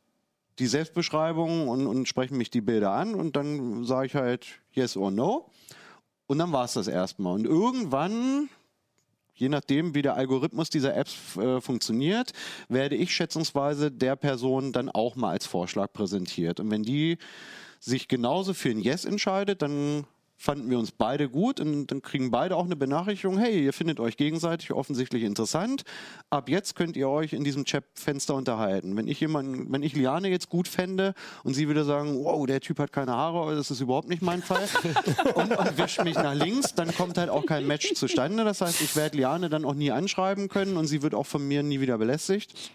die Selbstbeschreibung und, und sprechen mich die Bilder an und dann sage ich halt yes or no. Und dann war es das erstmal. Und irgendwann je nachdem, wie der Algorithmus dieser Apps äh, funktioniert, werde ich schätzungsweise der Person dann auch mal als Vorschlag präsentiert. Und wenn die sich genauso für ein Yes entscheidet, dann fanden wir uns beide gut und dann kriegen beide auch eine Benachrichtigung, hey, ihr findet euch gegenseitig offensichtlich interessant. Ab jetzt könnt ihr euch in diesem Chatfenster unterhalten. Wenn ich jemanden, wenn ich Liane jetzt gut fände und sie würde sagen, wow, der Typ hat keine Haare, das ist überhaupt nicht mein Fall und, und wischt mich nach links, dann kommt halt auch kein Match zustande. Das heißt, ich werde Liane dann auch nie anschreiben können und sie wird auch von mir nie wieder belästigt.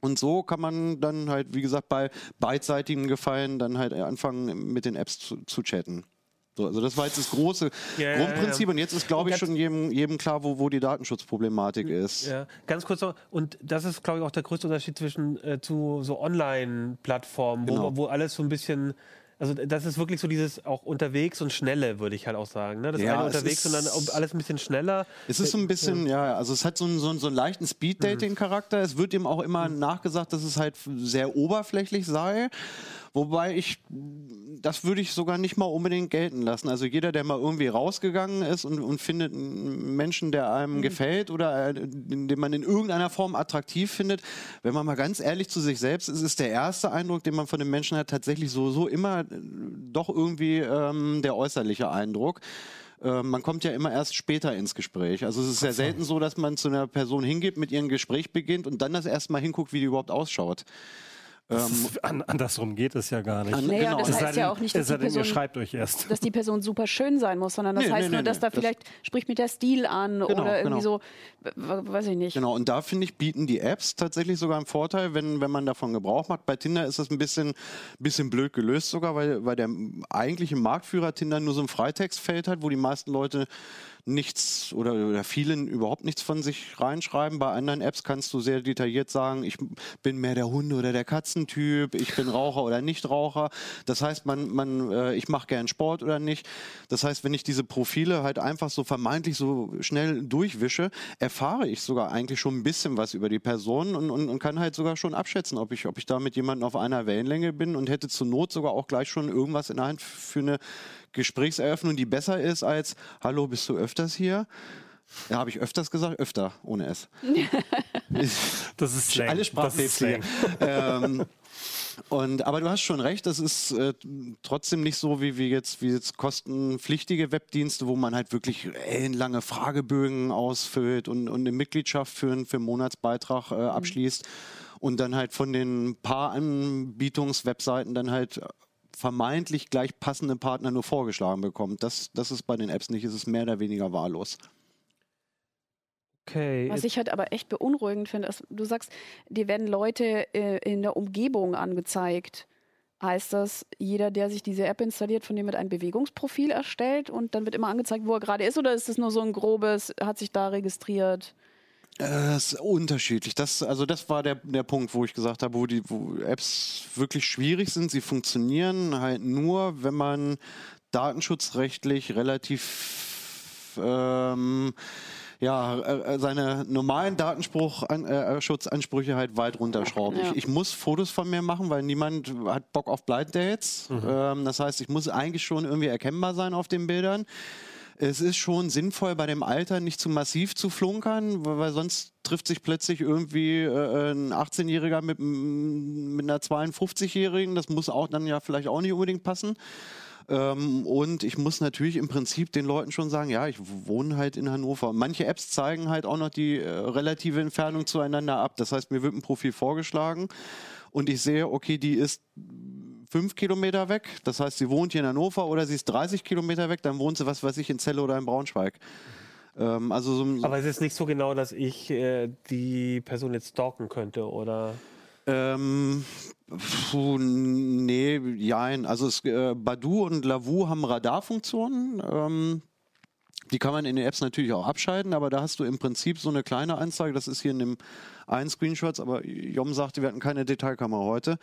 Und so kann man dann halt, wie gesagt, bei beidseitigen Gefallen dann halt anfangen, mit den Apps zu, zu chatten. So, also das war jetzt das große Ja, Grundprinzip ja. und jetzt ist, glaube ich, schon jedem, jedem klar, wo, wo die Datenschutzproblematik ist. Ja, ganz kurz noch, und das ist, glaube ich, auch der größte Unterschied zwischen äh, zu so Online-Plattformen, wo, Genau. wo alles so ein bisschen. Also das ist wirklich so dieses auch unterwegs und schnelle, würde ich halt auch sagen. Ne? Das Ja, eine unterwegs und dann alles ein bisschen schneller. Es ist so ein bisschen, ja, also es hat so einen, so einen, so einen leichten Speed-Dating-Charakter. Es wird ihm auch immer nachgesagt, dass es halt sehr oberflächlich sei. Wobei ich, das würde ich sogar nicht mal unbedingt gelten lassen. Also jeder, der mal irgendwie rausgegangen ist und, und findet einen Menschen, der einem gefällt oder äh, den man in irgendeiner Form attraktiv findet, wenn man mal ganz ehrlich zu sich selbst ist, ist der erste Eindruck, den man von dem Menschen hat, tatsächlich so, so immer äh, doch irgendwie ähm, der äußerliche Eindruck. Äh, man kommt ja immer erst später ins Gespräch. Also es ist sehr selten so, dass man zu einer Person hingeht, mit ihr ein Gespräch beginnt und dann das erste Mal hinguckt, wie die überhaupt ausschaut. Das ist, an, andersrum geht es ja gar nicht. An- Naja, genau. das heißt ja auch nicht, dass die Person schreibt euch erst. dass die Person super schön sein muss, sondern das Nee, heißt nee, nur, nee, dass nee. da Das- vielleicht spricht mich der Stil an oder irgendwie genau. so, weiß ich nicht. Genau, und da finde ich, bieten die Apps tatsächlich sogar einen Vorteil, wenn, wenn man davon Gebrauch macht. Bei Tinder ist das ein bisschen, bisschen blöd gelöst sogar, weil, weil der eigentliche Marktführer Tinder nur so ein Freitextfeld hat, wo die meisten Leute nichts oder, oder vielen überhaupt nichts von sich reinschreiben. Bei anderen Apps kannst du sehr detailliert sagen, ich bin mehr der Hunde- oder der Katzentyp, ich bin Raucher oder Nichtraucher. Das heißt, man, man, äh, ich mache gern Sport oder nicht. Das heißt, wenn ich diese Profile halt einfach so vermeintlich so schnell durchwische, erfahre ich sogar eigentlich schon ein bisschen was über die Person und, und, und kann halt sogar schon abschätzen, ob ich, ob ich da mit jemandem auf einer Wellenlänge bin und hätte zur Not sogar auch gleich schon irgendwas in der Hand für eine Gesprächseröffnung, die besser ist als Hallo, bist du öfters hier? Ja, habe ich öfters gesagt? Öfter, ohne S. Das ist Slang. Alle. Slang. ähm, und, aber du hast schon recht, das ist äh, trotzdem nicht so wie, wie, jetzt, wie jetzt kostenpflichtige Webdienste, wo man halt wirklich ellenlange Fragebögen ausfüllt und, und eine Mitgliedschaft für, einen- für einen Monatsbeitrag äh, abschließt und dann halt von den paar Anbietungswebseiten dann halt vermeintlich gleich passende Partner nur vorgeschlagen bekommt. Das, das ist bei den Apps nicht, es ist mehr oder weniger wahllos. Okay. Was ich halt aber echt beunruhigend finde, ist, du sagst, dir werden Leute äh, in der Umgebung angezeigt. Heißt das, jeder, der sich diese App installiert, von dem wird ein Bewegungsprofil erstellt und dann wird immer angezeigt, wo er gerade ist? Oder ist es nur so ein grobes, hat sich da registriert? Äh, Es ist unterschiedlich. Das, also das war der, der Punkt, wo ich gesagt habe, wo die wo Apps wirklich schwierig sind. Sie funktionieren halt nur, wenn man datenschutzrechtlich relativ ähm, ja, äh, seine normalen Datenschutzansprüche halt weit runterschrauben. Ja. Ich, ich muss Fotos von mir machen, weil niemand hat Bock auf Blind Dates. Ähm, das heißt, ich muss eigentlich schon irgendwie erkennbar sein auf den Bildern. Es ist schon sinnvoll, bei dem Alter nicht zu massiv zu flunkern, weil sonst trifft sich plötzlich irgendwie äh, ein 18-Jähriger mit, m- mit einer 52-Jährigen. Das muss auch dann ja vielleicht auch nicht unbedingt passen. Ähm, und ich muss natürlich im Prinzip den Leuten schon sagen, ja, ich wohne halt in Hannover. Manche Apps zeigen halt auch noch die äh, relative Entfernung zueinander ab. Das heißt, mir wird ein Profil vorgeschlagen und ich sehe, okay, die ist fünf Kilometer weg. Das heißt, sie wohnt hier in Hannover oder sie ist 30 Kilometer weg, dann wohnt sie, was weiß ich, in Celle oder in Braunschweig. Ähm, also so, so aber es ist nicht so genau, dass ich äh, die Person jetzt stalken könnte, oder? Ähm, puh, nee, jein. Also es, äh, Badu und Lavu haben Radarfunktionen. Ähm, die kann man in den Apps natürlich auch abschalten, aber da hast du im Prinzip so eine kleine Anzeige. Das ist hier in dem einen Screenshot, aber Jom sagte, wir hatten keine Detailkamera heute.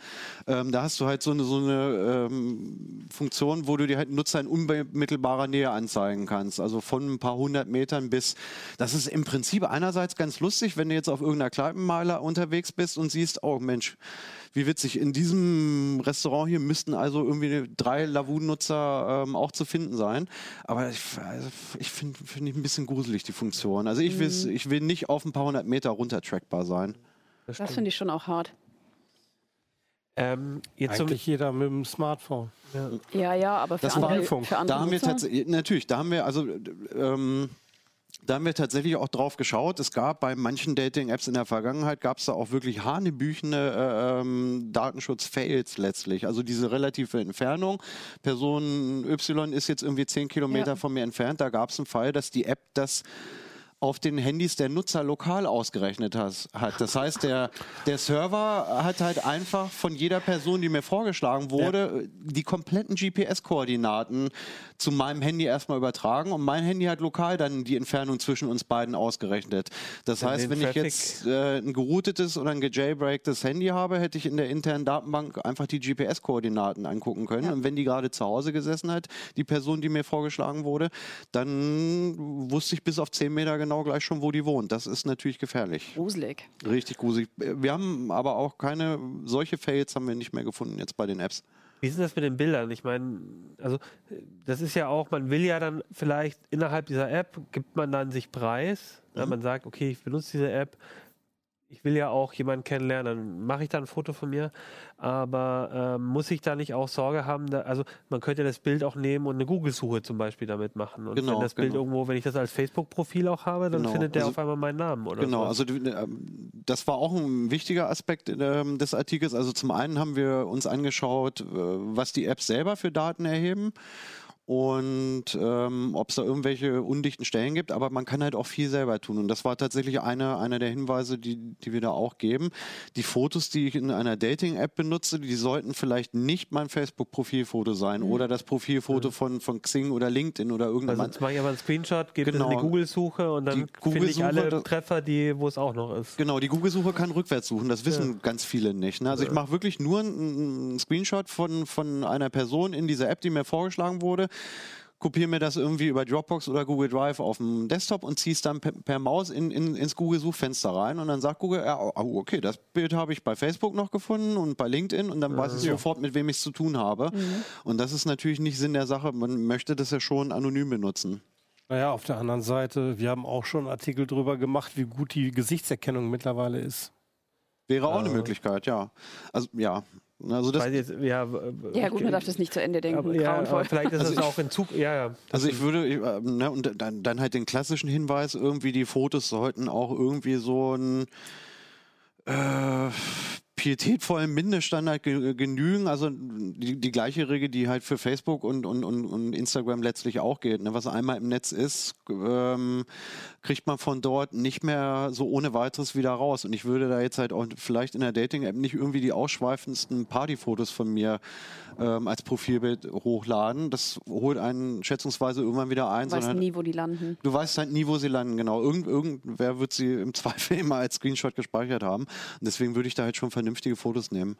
Ähm, da hast du halt so eine, so eine ähm, Funktion, wo du dir halt Nutzer in unmittelbarer Nähe anzeigen kannst. Also von ein paar hundert Metern bis. Das ist im Prinzip einerseits ganz lustig, wenn du jetzt auf irgendeiner Kneipenmaler unterwegs bist und siehst, oh Mensch, wie witzig, in diesem Restaurant hier müssten also irgendwie drei Lavu-Nutzer ähm, auch zu finden sein. Aber ich, also ich finde find ich ein bisschen gruselig, die Funktion. Also ich, will's- ich will nicht auf ein paar hundert Meter runter trackbar sein. Das finde ich schon auch hart. Ähm, jetzt Eigentlich jeder mit dem Smartphone. Ja, ja, aber für Das war andere, für andere Da haben wir tatsächlich, natürlich, da haben wir, also, ähm, da haben wir tatsächlich auch drauf geschaut. Es gab bei manchen Dating-Apps in der Vergangenheit, gab es da auch wirklich hanebüchene äh, ähm, Datenschutz-Fails letztlich. Also diese relative Entfernung. Person Y ist jetzt irgendwie 10 Kilometer Ja. von mir entfernt. Da gab es einen Fall, dass die App das auf den Handys der Nutzer lokal ausgerechnet has, hat. Das heißt, der, der Server hat halt einfach von jeder Person, die mir vorgeschlagen wurde, die kompletten GPS-Koordinaten zu meinem Handy erstmal übertragen und mein Handy hat lokal dann die Entfernung zwischen uns beiden ausgerechnet. Das Wenn heißt, wenn ich Traffic- jetzt äh, ein geroutetes oder ein gejailbreaktes Handy habe, hätte ich in der internen Datenbank einfach die GPS-Koordinaten angucken können. Und wenn die gerade zu Hause gesessen hat, die Person, die mir vorgeschlagen wurde, dann wusste ich bis auf 10 Meter genau gleich schon, wo die wohnt. Das ist natürlich gefährlich. Gruselig. Richtig gruselig. Wir haben aber auch keine, solche Fails haben wir nicht mehr gefunden jetzt bei den Apps. Wie ist denn das mit den Bildern? Ich meine, also äh, das ist ja auch, man will ja dann vielleicht innerhalb dieser App, gibt man dann sich preis. Ja, Mhm. man sagt, okay, ich benutze diese App, ich will ja auch jemanden kennenlernen, dann mache ich da ein Foto von mir. Aber ähm, muss ich da nicht auch Sorge haben, da, also man könnte das Bild auch nehmen und eine Google-Suche zum Beispiel damit machen. Und Genau, wenn das Bild genau. irgendwo, wenn ich das als Facebook-Profil auch habe, dann Genau, findet der also- auf einmal meinen Namen oder Genau, so. also ähm, das war auch ein wichtiger Aspekt ähm, des Artikels. Also zum einen haben wir uns angeschaut, äh, was die Apps selber für Daten erheben und ähm, ob es da irgendwelche undichten Stellen gibt, aber man kann halt auch viel selber tun. Und das war tatsächlich einer einer der Hinweise, die, die wir da auch geben. Die Fotos, die ich in einer Dating-App benutze, die sollten vielleicht nicht mein Facebook-Profilfoto sein oder das Profilfoto von, von Xing oder LinkedIn oder Also irgendeinem jetzt mache ich aber einen Screenshot, gebe das in die Genau. Google-Suche und dann finde ich alle Treffer, die, wo es auch noch ist. Genau, die Google-Suche kann rückwärts suchen. Das wissen ganz viele nicht. Ne? Also ich mache wirklich nur einen einen Screenshot von, von einer Person in dieser App, die mir vorgeschlagen wurde, kopiere mir das irgendwie über Dropbox oder Google Drive auf dem Desktop und ziehe es dann per, per Maus in, in, ins Google-Suchfenster rein und dann sagt Google, ja, oh, okay, das Bild habe ich bei Facebook noch gefunden und bei LinkedIn und dann weiß ich sofort, mit wem ich es zu tun habe. Und das ist natürlich nicht Sinn der Sache. Man möchte das ja schon anonym benutzen. Naja, auf der anderen Seite, wir haben auch schon Artikel drüber gemacht, wie gut die Gesichtserkennung mittlerweile ist. Wäre auch eine Äh. Möglichkeit, ja. Also ja. Also das, jetzt, ja, Ja, gut, man darf das nicht zu Ende denken. aber, ja, aber vielleicht ist es auch in Zug. Ja, ja. Also ich würde, ich, äh, ne, und dann, dann halt den klassischen Hinweis, irgendwie die Fotos sollten auch irgendwie so ein äh, pietätvollen Mindeststandard ge genügen. Also die, die gleiche Regel, die halt für Facebook und, und, und, und Instagram letztlich auch gilt. Ne? Was einmal im Netz ist, ähm, kriegt man von dort nicht mehr so ohne weiteres wieder raus. Und ich würde da jetzt halt auch vielleicht in der Dating-App nicht irgendwie die ausschweifendsten Partyfotos von mir ähm, als Profilbild hochladen. Das holt einen schätzungsweise irgendwann wieder ein. Du weißt sondern nie, wo die landen. Du weißt halt nie, wo sie landen, genau. Irgend, irgendwer wird sie im Zweifel immer als Screenshot gespeichert haben. Und deswegen würde ich da halt schon vernünftige Fotos nehmen.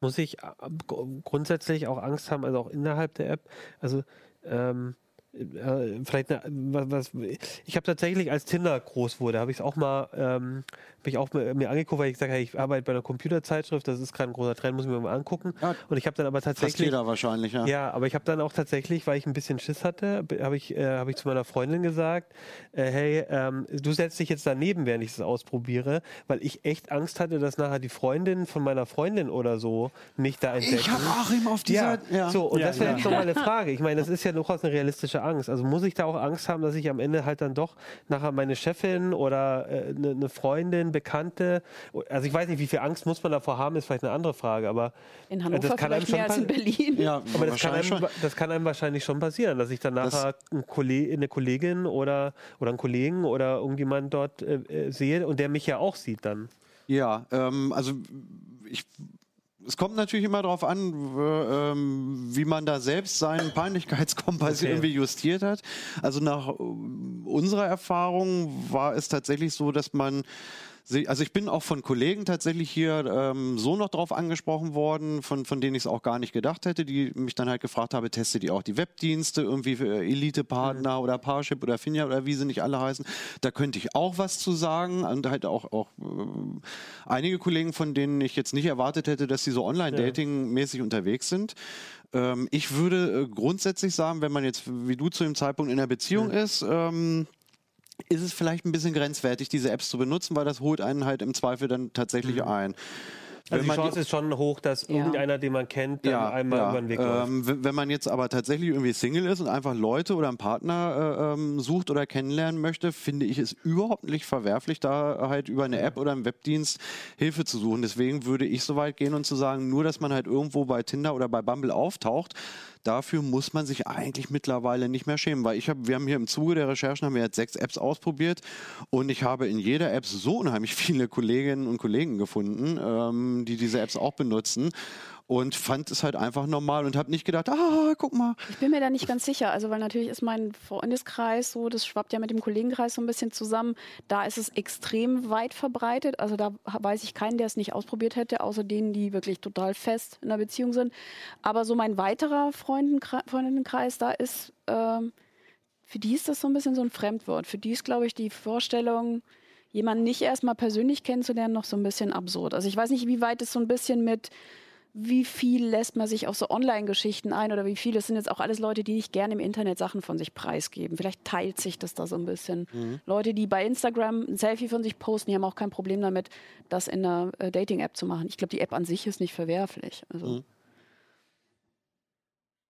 Muss ich äh, gr- grundsätzlich auch Angst haben, also auch innerhalb der App. Also ähm, äh, vielleicht eine, was, was ich habe tatsächlich als Tinder groß wurde, habe ich es auch mal, ähm, habe ich auch mir, mir angeguckt, weil ich gesagt habe, ich arbeite bei einer Computerzeitschrift, das ist gerade ein großer Trend, muss ich mir mal angucken. Ja. Und ich habe dann aber Fast tatsächlich jeder wahrscheinlich, ja. Ja, aber ich habe dann auch tatsächlich, weil ich ein bisschen Schiss hatte, habe ich, äh, hab ich zu meiner Freundin gesagt, äh, hey, ähm, du setzt dich jetzt daneben, während ich das ausprobiere, weil ich echt Angst hatte, dass nachher die Freundin von meiner Freundin oder so mich da entdecken. Ich habe auch immer auf dieser. ja, so, und Ja, das wäre ja. jetzt nochmal eine Frage. Ich meine, das ist ja durchaus eine realistische Angst. Also muss ich da auch Angst haben, dass ich am Ende halt dann doch nachher meine Chefin oder äh, eine, eine Freundin, Bekannte, also ich weiß nicht, wie viel Angst muss man davor haben, ist vielleicht eine andere Frage, aber In äh, Hannover das kann einem vielleicht mehr als schon in Berlin. Ja, aber das kann, wahrscheinlich einem, schon. das kann einem wahrscheinlich schon passieren, dass ich dann nachher Kolle- eine Kollegin oder, oder einen Kollegen oder irgendjemand dort äh, äh, sehe und der mich ja auch sieht dann. Ja, ähm, also ich. Es kommt natürlich immer darauf an, ähm, wie man da selbst seinen Peinlichkeitskompass Okay. irgendwie justiert hat. Also nach ähm, unserer Erfahrung war es tatsächlich so, dass man Also ich bin auch von Kollegen tatsächlich hier ähm, so noch drauf angesprochen worden, von, von denen ich es auch gar nicht gedacht hätte, die mich dann halt gefragt habe, testet ihr auch die Webdienste, irgendwie für Elite-Partner oder Parship oder Finja oder wie sie nicht alle heißen. Da könnte ich auch was zu sagen. Und halt auch, auch äh, einige Kollegen, von denen ich jetzt nicht erwartet hätte, dass sie so online-dating-mäßig unterwegs sind. Ähm, ich würde äh, grundsätzlich sagen, wenn man jetzt wie du zu dem Zeitpunkt in einer Beziehung ist, ähm, ist es vielleicht ein bisschen grenzwertig, diese Apps zu benutzen, weil das holt einen halt im Zweifel dann tatsächlich ein. Also Wenn die man Chance ist schon hoch, dass Ja. irgendeiner, den man kennt, dann einmal über den Weg läuft. ähm, Wenn man jetzt aber tatsächlich irgendwie Single ist und einfach Leute oder einen Partner äh, ähm, sucht oder kennenlernen möchte, finde ich es überhaupt nicht verwerflich, da halt über eine App oder einen Webdienst Hilfe zu suchen. Deswegen würde ich so weit gehen und zu sagen, nur dass man halt irgendwo bei Tinder oder bei Bumble auftaucht, dafür muss man sich eigentlich mittlerweile nicht mehr schämen, weil ich habe, wir haben hier im Zuge der Recherchen haben wir jetzt sechs Apps ausprobiert und ich habe in jeder App so unheimlich viele Kolleginnen und Kollegen gefunden, ähm, die diese Apps auch benutzen und fand es halt einfach normal und habe nicht gedacht, ah, guck mal. Ich bin mir da nicht ganz sicher, also weil natürlich ist mein Freundeskreis so, das schwappt ja mit dem Kollegenkreis so ein bisschen zusammen. Da ist es extrem weit verbreitet. Also da weiß ich keinen, der es nicht ausprobiert hätte, außer denen, die wirklich total fest in einer Beziehung sind. Aber so mein weiterer Freundinnenkreis, da ist, ähm, für die ist das so ein bisschen so ein Fremdwort. Für die ist, glaube ich, die Vorstellung, jemanden nicht erstmal persönlich kennenzulernen, noch so ein bisschen absurd. Also ich weiß nicht, wie weit es so ein bisschen mit wie viel lässt man sich auf so Online-Geschichten ein oder wie viel, das sind jetzt auch alles Leute, die nicht gerne im Internet Sachen von sich preisgeben. Vielleicht teilt sich das da so ein bisschen. Leute, die bei Instagram ein Selfie von sich posten, die haben auch kein Problem damit, das in einer äh, Dating-App zu machen. Ich glaube, die App an sich ist nicht verwerflich. Also, Mhm.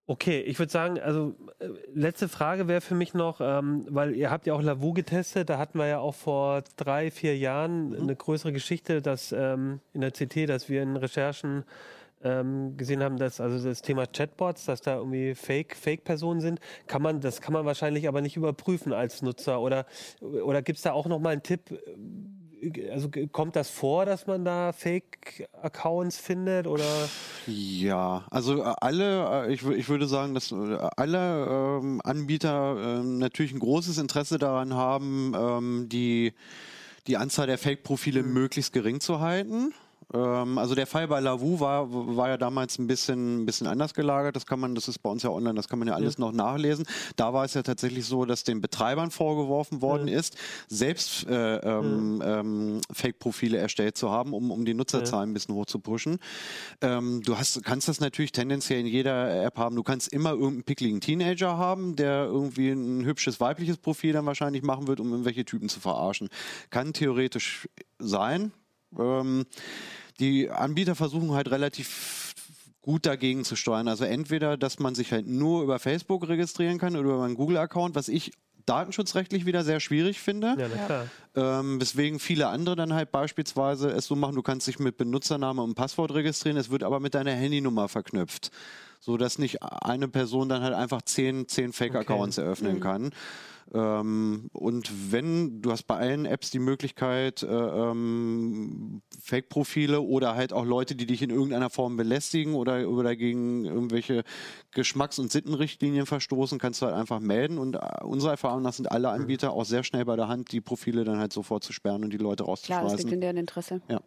Okay, ich würde sagen, also äh, letzte Frage wäre für mich noch, ähm, weil ihr habt ja auch Lavu getestet, da hatten wir ja auch vor drei, vier Jahren eine größere Geschichte, dass ähm, in der CT, dass wir in Recherchen ähm, gesehen haben, dass also das Thema Chatbots, dass da irgendwie Fake, Fake-Personen sind, kann man, das kann man wahrscheinlich aber nicht überprüfen als Nutzer. Oder, oder gibt es da auch nochmal einen Tipp? äh, Also kommt das vor, dass man da Fake-Accounts findet? Oder Ja, also äh, alle, äh, ich, ich würde sagen, dass alle ähm, Anbieter ähm, natürlich ein großes Interesse daran haben, ähm, die, die Anzahl der Fake-Profile möglichst gering zu halten. Ähm, also der Fall bei Lavu war, war ja damals ein bisschen, ein bisschen anders gelagert. Das kann man, das ist bei uns ja online, das kann man ja alles noch nachlesen. Da war es ja tatsächlich so, dass den Betreibern vorgeworfen worden ist, selbst äh, ähm, ähm, Fake-Profile erstellt zu haben, um, um die Nutzerzahlen ein bisschen hoch zu pushen. Ähm, du hast, kannst das natürlich tendenziell in jeder App haben. Du kannst immer irgendeinen pickligen Teenager haben, der irgendwie ein hübsches weibliches Profil dann wahrscheinlich machen wird, um irgendwelche Typen zu verarschen. Kann theoretisch sein. Ähm, die Anbieter versuchen halt relativ gut dagegen zu steuern. Also entweder, dass man sich halt nur über Facebook registrieren kann oder über einen Google-Account, was ich datenschutzrechtlich wieder sehr schwierig finde. ja, na klar. Ähm, weswegen viele andere dann halt beispielsweise es so machen, du kannst dich mit Benutzername und Passwort registrieren, es wird aber mit deiner Handynummer verknüpft. So dass nicht eine Person dann halt einfach zehn, zehn Fake-Accounts eröffnen kann. Ähm, und wenn, du hast bei allen Apps die Möglichkeit, äh, ähm, Fake-Profile oder halt auch Leute, die dich in irgendeiner Form belästigen oder, oder gegen irgendwelche Geschmacks- und Sittenrichtlinien verstoßen, kannst du halt einfach melden. Und äh, unserer Erfahrung nach sind alle Anbieter auch sehr schnell bei der Hand, die Profile dann halt sofort zu sperren und die Leute klar, das rauszuschmeißen. liegt in deren Interesse. Ja.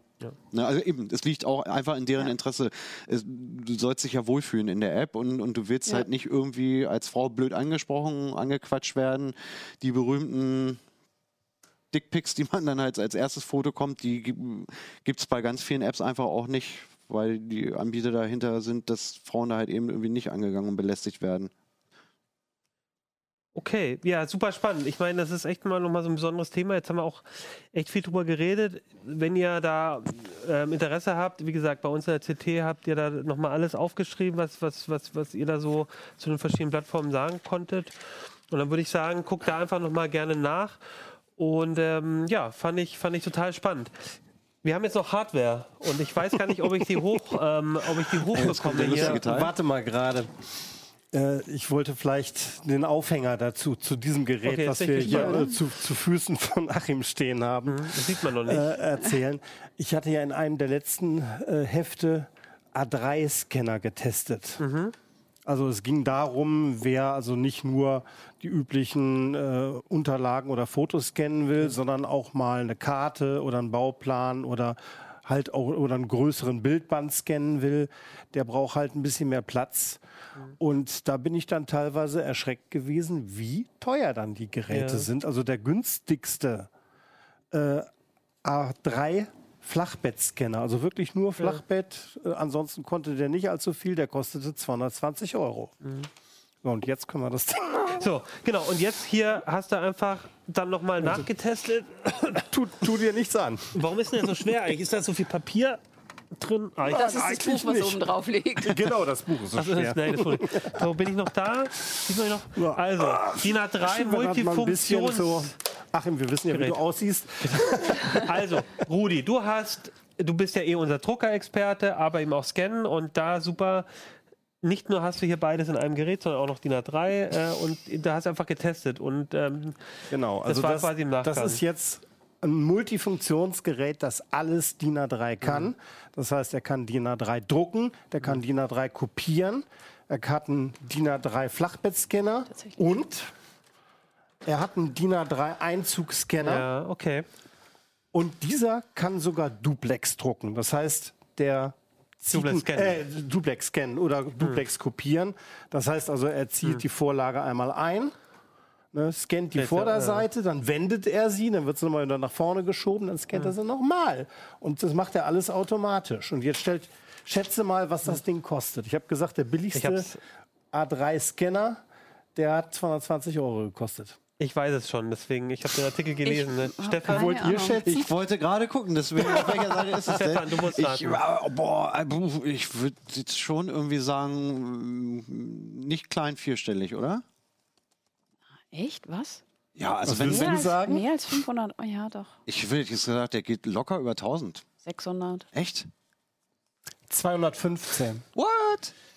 Na, also eben, es liegt auch einfach in deren Interesse. Es, du sollst dich ja wohlfühlen in der App und, und du willst Ja. halt nicht irgendwie als Frau blöd angesprochen, angequatscht werden. Die berühmten Dickpics, die man dann halt als erstes Foto kommt, die gibt es bei ganz vielen Apps einfach auch nicht, weil die Anbieter dahinter sind, dass Frauen da halt eben irgendwie nicht angegangen und belästigt werden. Okay, ja, super spannend. Ich meine, das ist echt mal nochmal so ein besonderes Thema. Jetzt haben wir auch echt viel drüber geredet. Wenn ihr da ähm, Interesse habt, wie gesagt, bei uns in der CT habt ihr da nochmal alles aufgeschrieben, was, was, was, was ihr da so zu den verschiedenen Plattformen sagen konntet. Und dann würde ich sagen, guckt da einfach nochmal gerne nach. Und ähm, ja, fand ich, fand ich total spannend. Wir haben jetzt noch Hardware und ich weiß gar nicht, ob ich die hoch, ähm, ob ich die hochbekomme hier. Warte mal gerade. Äh, ich wollte vielleicht den Aufhänger dazu, zu diesem Gerät, Okay, was wir hier äh, zu, zu Füßen von Achim stehen haben, Das sieht man noch nicht. äh, erzählen. Ich hatte ja in einem der letzten äh, Hefte A3-Scanner getestet. Also es ging darum, wer also nicht nur die üblichen äh, Unterlagen oder Fotos scannen will, sondern auch mal eine Karte oder einen Bauplan oder halt auch oder einen größeren Bildband scannen will, der braucht halt ein bisschen mehr Platz. Und da bin ich dann teilweise erschreckt gewesen, wie teuer dann die Geräte Ja. sind. Also der günstigste äh, A3 Flachbettscanner, also wirklich nur Flachbett. Äh, ansonsten konnte der nicht allzu viel, der kostete 220 Euro. So, und jetzt können wir das Ding. So, genau. Und jetzt hier hast du einfach dann nochmal Also nachgetestet. Tut, tu dir nichts an. Warum ist denn der so schwer eigentlich? Ist da so viel Papier drin? Ah, Das ist das eigentlich Buch, was nicht. oben drauf liegt. Genau, das Buch ist so Ach, das ist, schwer. nein. So, bin ich noch da? Sieht man noch? Ja. Also, DIN A3 Man hat mal ein bisschen Multifunktions... so. Achim, wir wissen ja, wie Gerät. du aussiehst. Also, Rudi, du hast, du bist ja eh unser Druckerexperte, aber eben auch Scannen und da super. Nicht nur hast du hier beides in einem Gerät, sondern auch noch DIN A3 äh, und da hast du einfach getestet und ähm, Genau, also war das, quasi im Nachgang. das ist jetzt ein Multifunktionsgerät, das alles DIN A3 kann. Mhm. Das heißt, er kann DIN A3 drucken, der kann DIN A3 kopieren, er hat einen DIN A3 Flachbettscanner und er hat einen DIN A3 Einzugsscanner ja okay. und dieser kann sogar Duplex drucken. Das heißt, der Duplex scannen. Äh, Duplex scannen oder Duplex kopieren. Das heißt also, er zieht die Vorlage einmal ein, ne, scannt die Vorderseite, dann wendet er sie, dann wird sie nochmal nach vorne geschoben, dann scannt er sie nochmal. Und das macht er alles automatisch. Und jetzt stellt, schätze mal, was das Ding kostet. Ich habe gesagt, der billigste hab's- A3-Scanner, der hat 220 Euro gekostet. Ich weiß es schon, deswegen, ich habe den Artikel gelesen. ne? Stefan, Wollt ihr schätzen? Ich wollte gerade gucken, deswegen auf welcher Seite ist es denn? Stefan, du musst Ich, raten. äh, boah, äh, ich würde jetzt schon irgendwie sagen, mm, nicht klein vierstellig, oder? Echt? Was? Ja, also Was wenn, würdest wenn du mehr, als, sagen? mehr als 500? Oh ja, doch. ich will jetzt gesagt, der geht locker über 1000. 600. Echt? 215. What?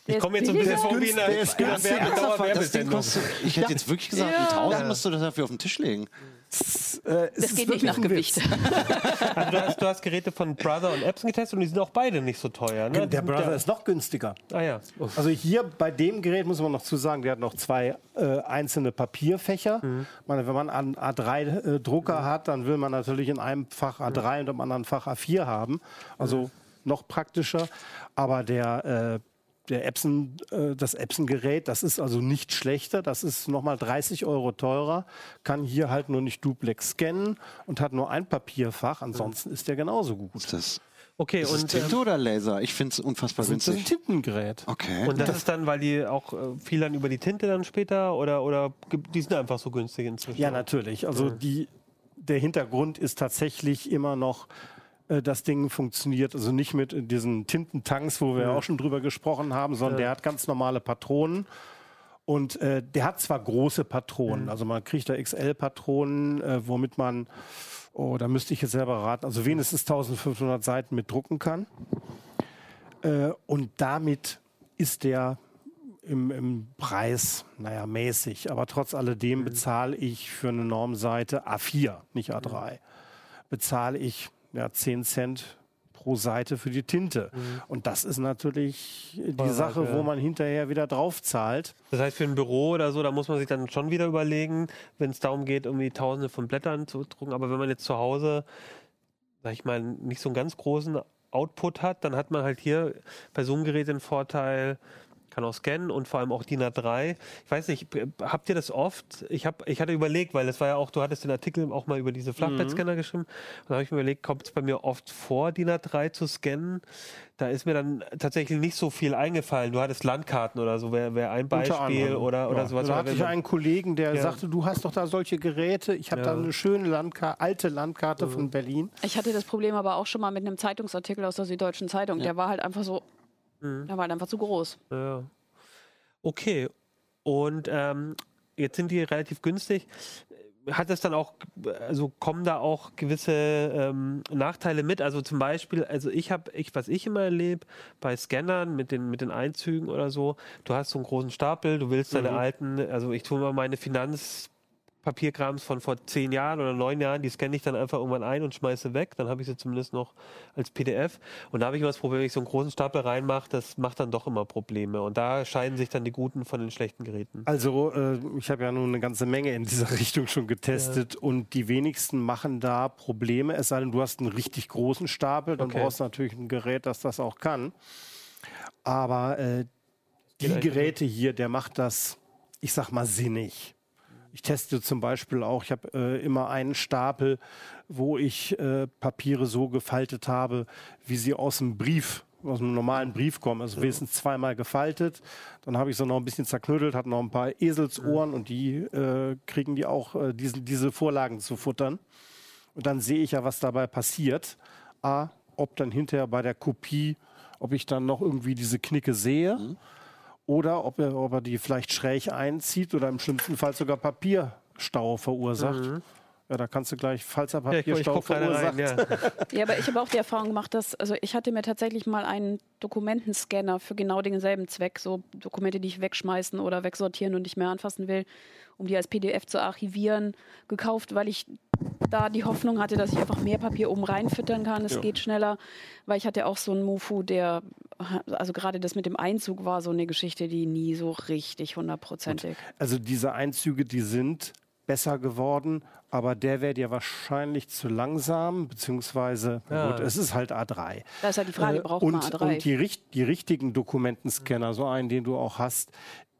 ich komme jetzt so ein bisschen vor wie in Der einer, ist in einer günstig. Werbe- Ernsthaft, das Ding Dauerwerbesendung. kostet, ich hätte jetzt wirklich gesagt, Ja. 1000 musst du das dafür auf den Tisch legen. Äh, Das ist geht nicht nach Gewicht. Also du, hast, du hast Geräte von Brother und Epson getestet und die sind auch beide nicht so teuer. Ne? Der Brother Der- ist noch günstiger. Ah ja. Also hier bei dem Gerät muss man noch zu sagen, der hat noch zwei äh, einzelne Papierfächer. Mhm. Ich meine, wenn man einen A3-Drucker hat, dann will man natürlich in einem Fach A3 und im anderen Fach A4 haben. Also noch praktischer. Aber der, äh, der Epson, äh, das Epson-Gerät, das ist also nicht schlechter. Das ist nochmal 30 Euro teurer. Kann hier halt nur nicht Duplex scannen und hat nur ein Papierfach. Ansonsten ist der genauso gut. Ist das, Okay, ist das und, Tinte ähm, oder Laser? Ich finde es unfassbar Das ist ein. Tintengerät. Okay. und das ist dann, weil die auch äh, viel dann über die Tinte dann später oder, oder die sind einfach so günstig inzwischen. Ja, natürlich. Also die, der Hintergrund ist tatsächlich immer noch, äh, das Ding funktioniert. Also nicht mit diesen Tintentanks, wo wir ja. auch schon drüber gesprochen haben, sondern der hat ganz normale Patronen. Und äh, der hat zwar große Patronen, also man kriegt da XL-Patronen, äh, womit man, oh, da müsste ich jetzt selber raten, also wenigstens 1500 Seiten mit drucken kann. Äh, und damit ist der im, im Preis, naja, mäßig. Aber trotz alledem bezahle ich für eine Normseite A4, nicht A3, bezahle ich ja, 10 Cent pro Seite für die Tinte. Und das ist natürlich die Voll Sache, weit, wo man hinterher wieder drauf zahlt. Das heißt, für ein Büro oder so, da muss man sich dann schon wieder überlegen, wenn es darum geht, irgendwie tausende von Blättern zu drucken. Aber wenn man jetzt zu Hause, sag ich mal, nicht so einen ganz großen Output hat, dann hat man halt hier bei so einem Gerät den Vorteil, kann auch scannen und vor allem auch DIN A3. Ich weiß nicht, habt ihr das oft? Ich, hab, ich hatte überlegt, weil es war ja auch, du hattest den Artikel auch mal über diese Flachbettscanner geschrieben. Und da habe ich mir überlegt, kommt es bei mir oft vor, DIN A3 zu scannen? Da ist mir dann tatsächlich nicht so viel eingefallen. Du hattest Landkarten oder so, wäre wär ein Beispiel oder, oder ja. sowas. Da hatte ich einen Kollegen, der Ja. sagte, du hast doch da solche Geräte. Ich habe Ja. da eine schöne Landkarte, alte Landkarte von Berlin. Ich hatte das Problem aber auch schon mal mit einem Zeitungsartikel aus der Süddeutschen Zeitung. Der war halt einfach so, Mhm. der war halt einfach zu groß. Ja. Okay. Und ähm, jetzt sind die relativ günstig. Hat das dann auch, also kommen da auch gewisse ähm, Nachteile mit? Also zum Beispiel, also ich habe, ich, was ich immer erlebe bei Scannern mit den, mit den Einzügen oder so, du hast so einen großen Stapel, du willst deine alten, also ich tue mal meine Finanz Papierkrams von vor zehn Jahren oder neun Jahren, die scanne ich dann einfach irgendwann ein und schmeiße weg. Dann habe ich sie zumindest noch als PDF. Und da habe ich immer das Problem, wenn ich so einen großen Stapel reinmache, das macht dann doch immer Probleme. Und da scheiden sich dann die guten von den schlechten Geräten. Also äh, ich habe ja nun eine ganze Menge in dieser Richtung schon getestet und die wenigsten machen da Probleme, es sei denn, du hast einen richtig großen Stapel, dann Okay. brauchst du natürlich ein Gerät, das das auch kann. Aber äh, die Geräte hier, der macht das, ich sag mal, sinnig. Ich teste zum Beispiel auch, ich habe äh, immer einen Stapel, wo ich äh, Papiere so gefaltet habe, wie sie aus dem Brief, aus einem normalen Brief kommen. Also wenigstens zweimal gefaltet. Dann habe ich so noch ein bisschen zerknüttelt, hat noch ein paar Eselsohren und die äh, kriegen die auch, äh, diese, diese Vorlagen zu futtern. Und dann sehe ich ja, was dabei passiert. A, ob dann hinterher bei der Kopie, ob ich dann noch irgendwie diese Knicke sehe oder ob er, ob er die vielleicht schräg einzieht oder im schlimmsten Fall sogar Papierstau verursacht. Ja, da kannst du gleich, falls er Mhm. Ja, Papierstau gerade verursacht. rein. Ja. Ja, aber ich habe auch die Erfahrung gemacht, dass, also ich hatte mir tatsächlich mal einen Dokumentenscanner für genau denselben Zweck, so Dokumente, die ich wegschmeißen oder wegsortieren und nicht mehr anfassen will, um die als PDF zu archivieren, gekauft, weil ich da die Hoffnung hatte, dass ich einfach mehr Papier oben reinfüttern kann. Es geht schneller, weil ich hatte auch so einen Mofu, der, also gerade das mit dem Einzug war so eine Geschichte, die nie so richtig hundertprozentig. Also diese Einzüge, die sind besser geworden, aber der wäre dir wahrscheinlich zu langsam, beziehungsweise, Ja. gut, es ist halt A3. Da ist halt die Frage, Äh, braucht und, man A3? Und die, die richtigen Dokumentenscanner, so einen, den du auch hast,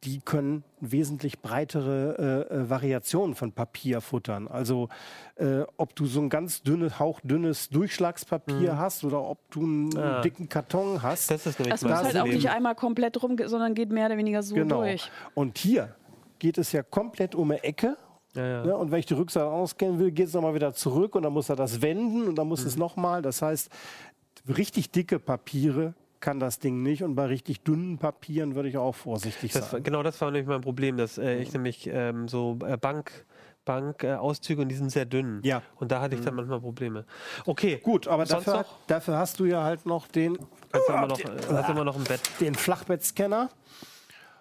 die können wesentlich breitere äh, äh, Variationen von Papier futtern. Also äh, ob du so ein ganz dünnes, hauchdünnes Durchschlagspapier hast oder ob du einen Ah. dicken Karton hast. Das ist nämlich Es mein muss halt auch nicht einmal komplett rum, sondern geht mehr oder weniger so genau. durch. Und hier geht es ja komplett um eine Ecke. Ja, ja. Ne? Und wenn ich die Rückseite ausscannen will, geht es nochmal wieder zurück und dann muss er das wenden und dann muss Mhm. es nochmal. Das heißt, richtig dicke Papiere kann das Ding nicht und bei richtig dünnen Papieren würde ich auch vorsichtig Das, sein. genau das war nämlich mein Problem, dass äh, ich nämlich ähm, so äh, Bank, Bankauszüge äh, und die sind sehr dünn. Ja. Und da hatte ich dann manchmal Probleme. Okay. Gut, aber dafür, dafür hast du ja halt noch den, Hast du immer noch, äh, hast du immer noch ein Bett. den Flachbettscanner.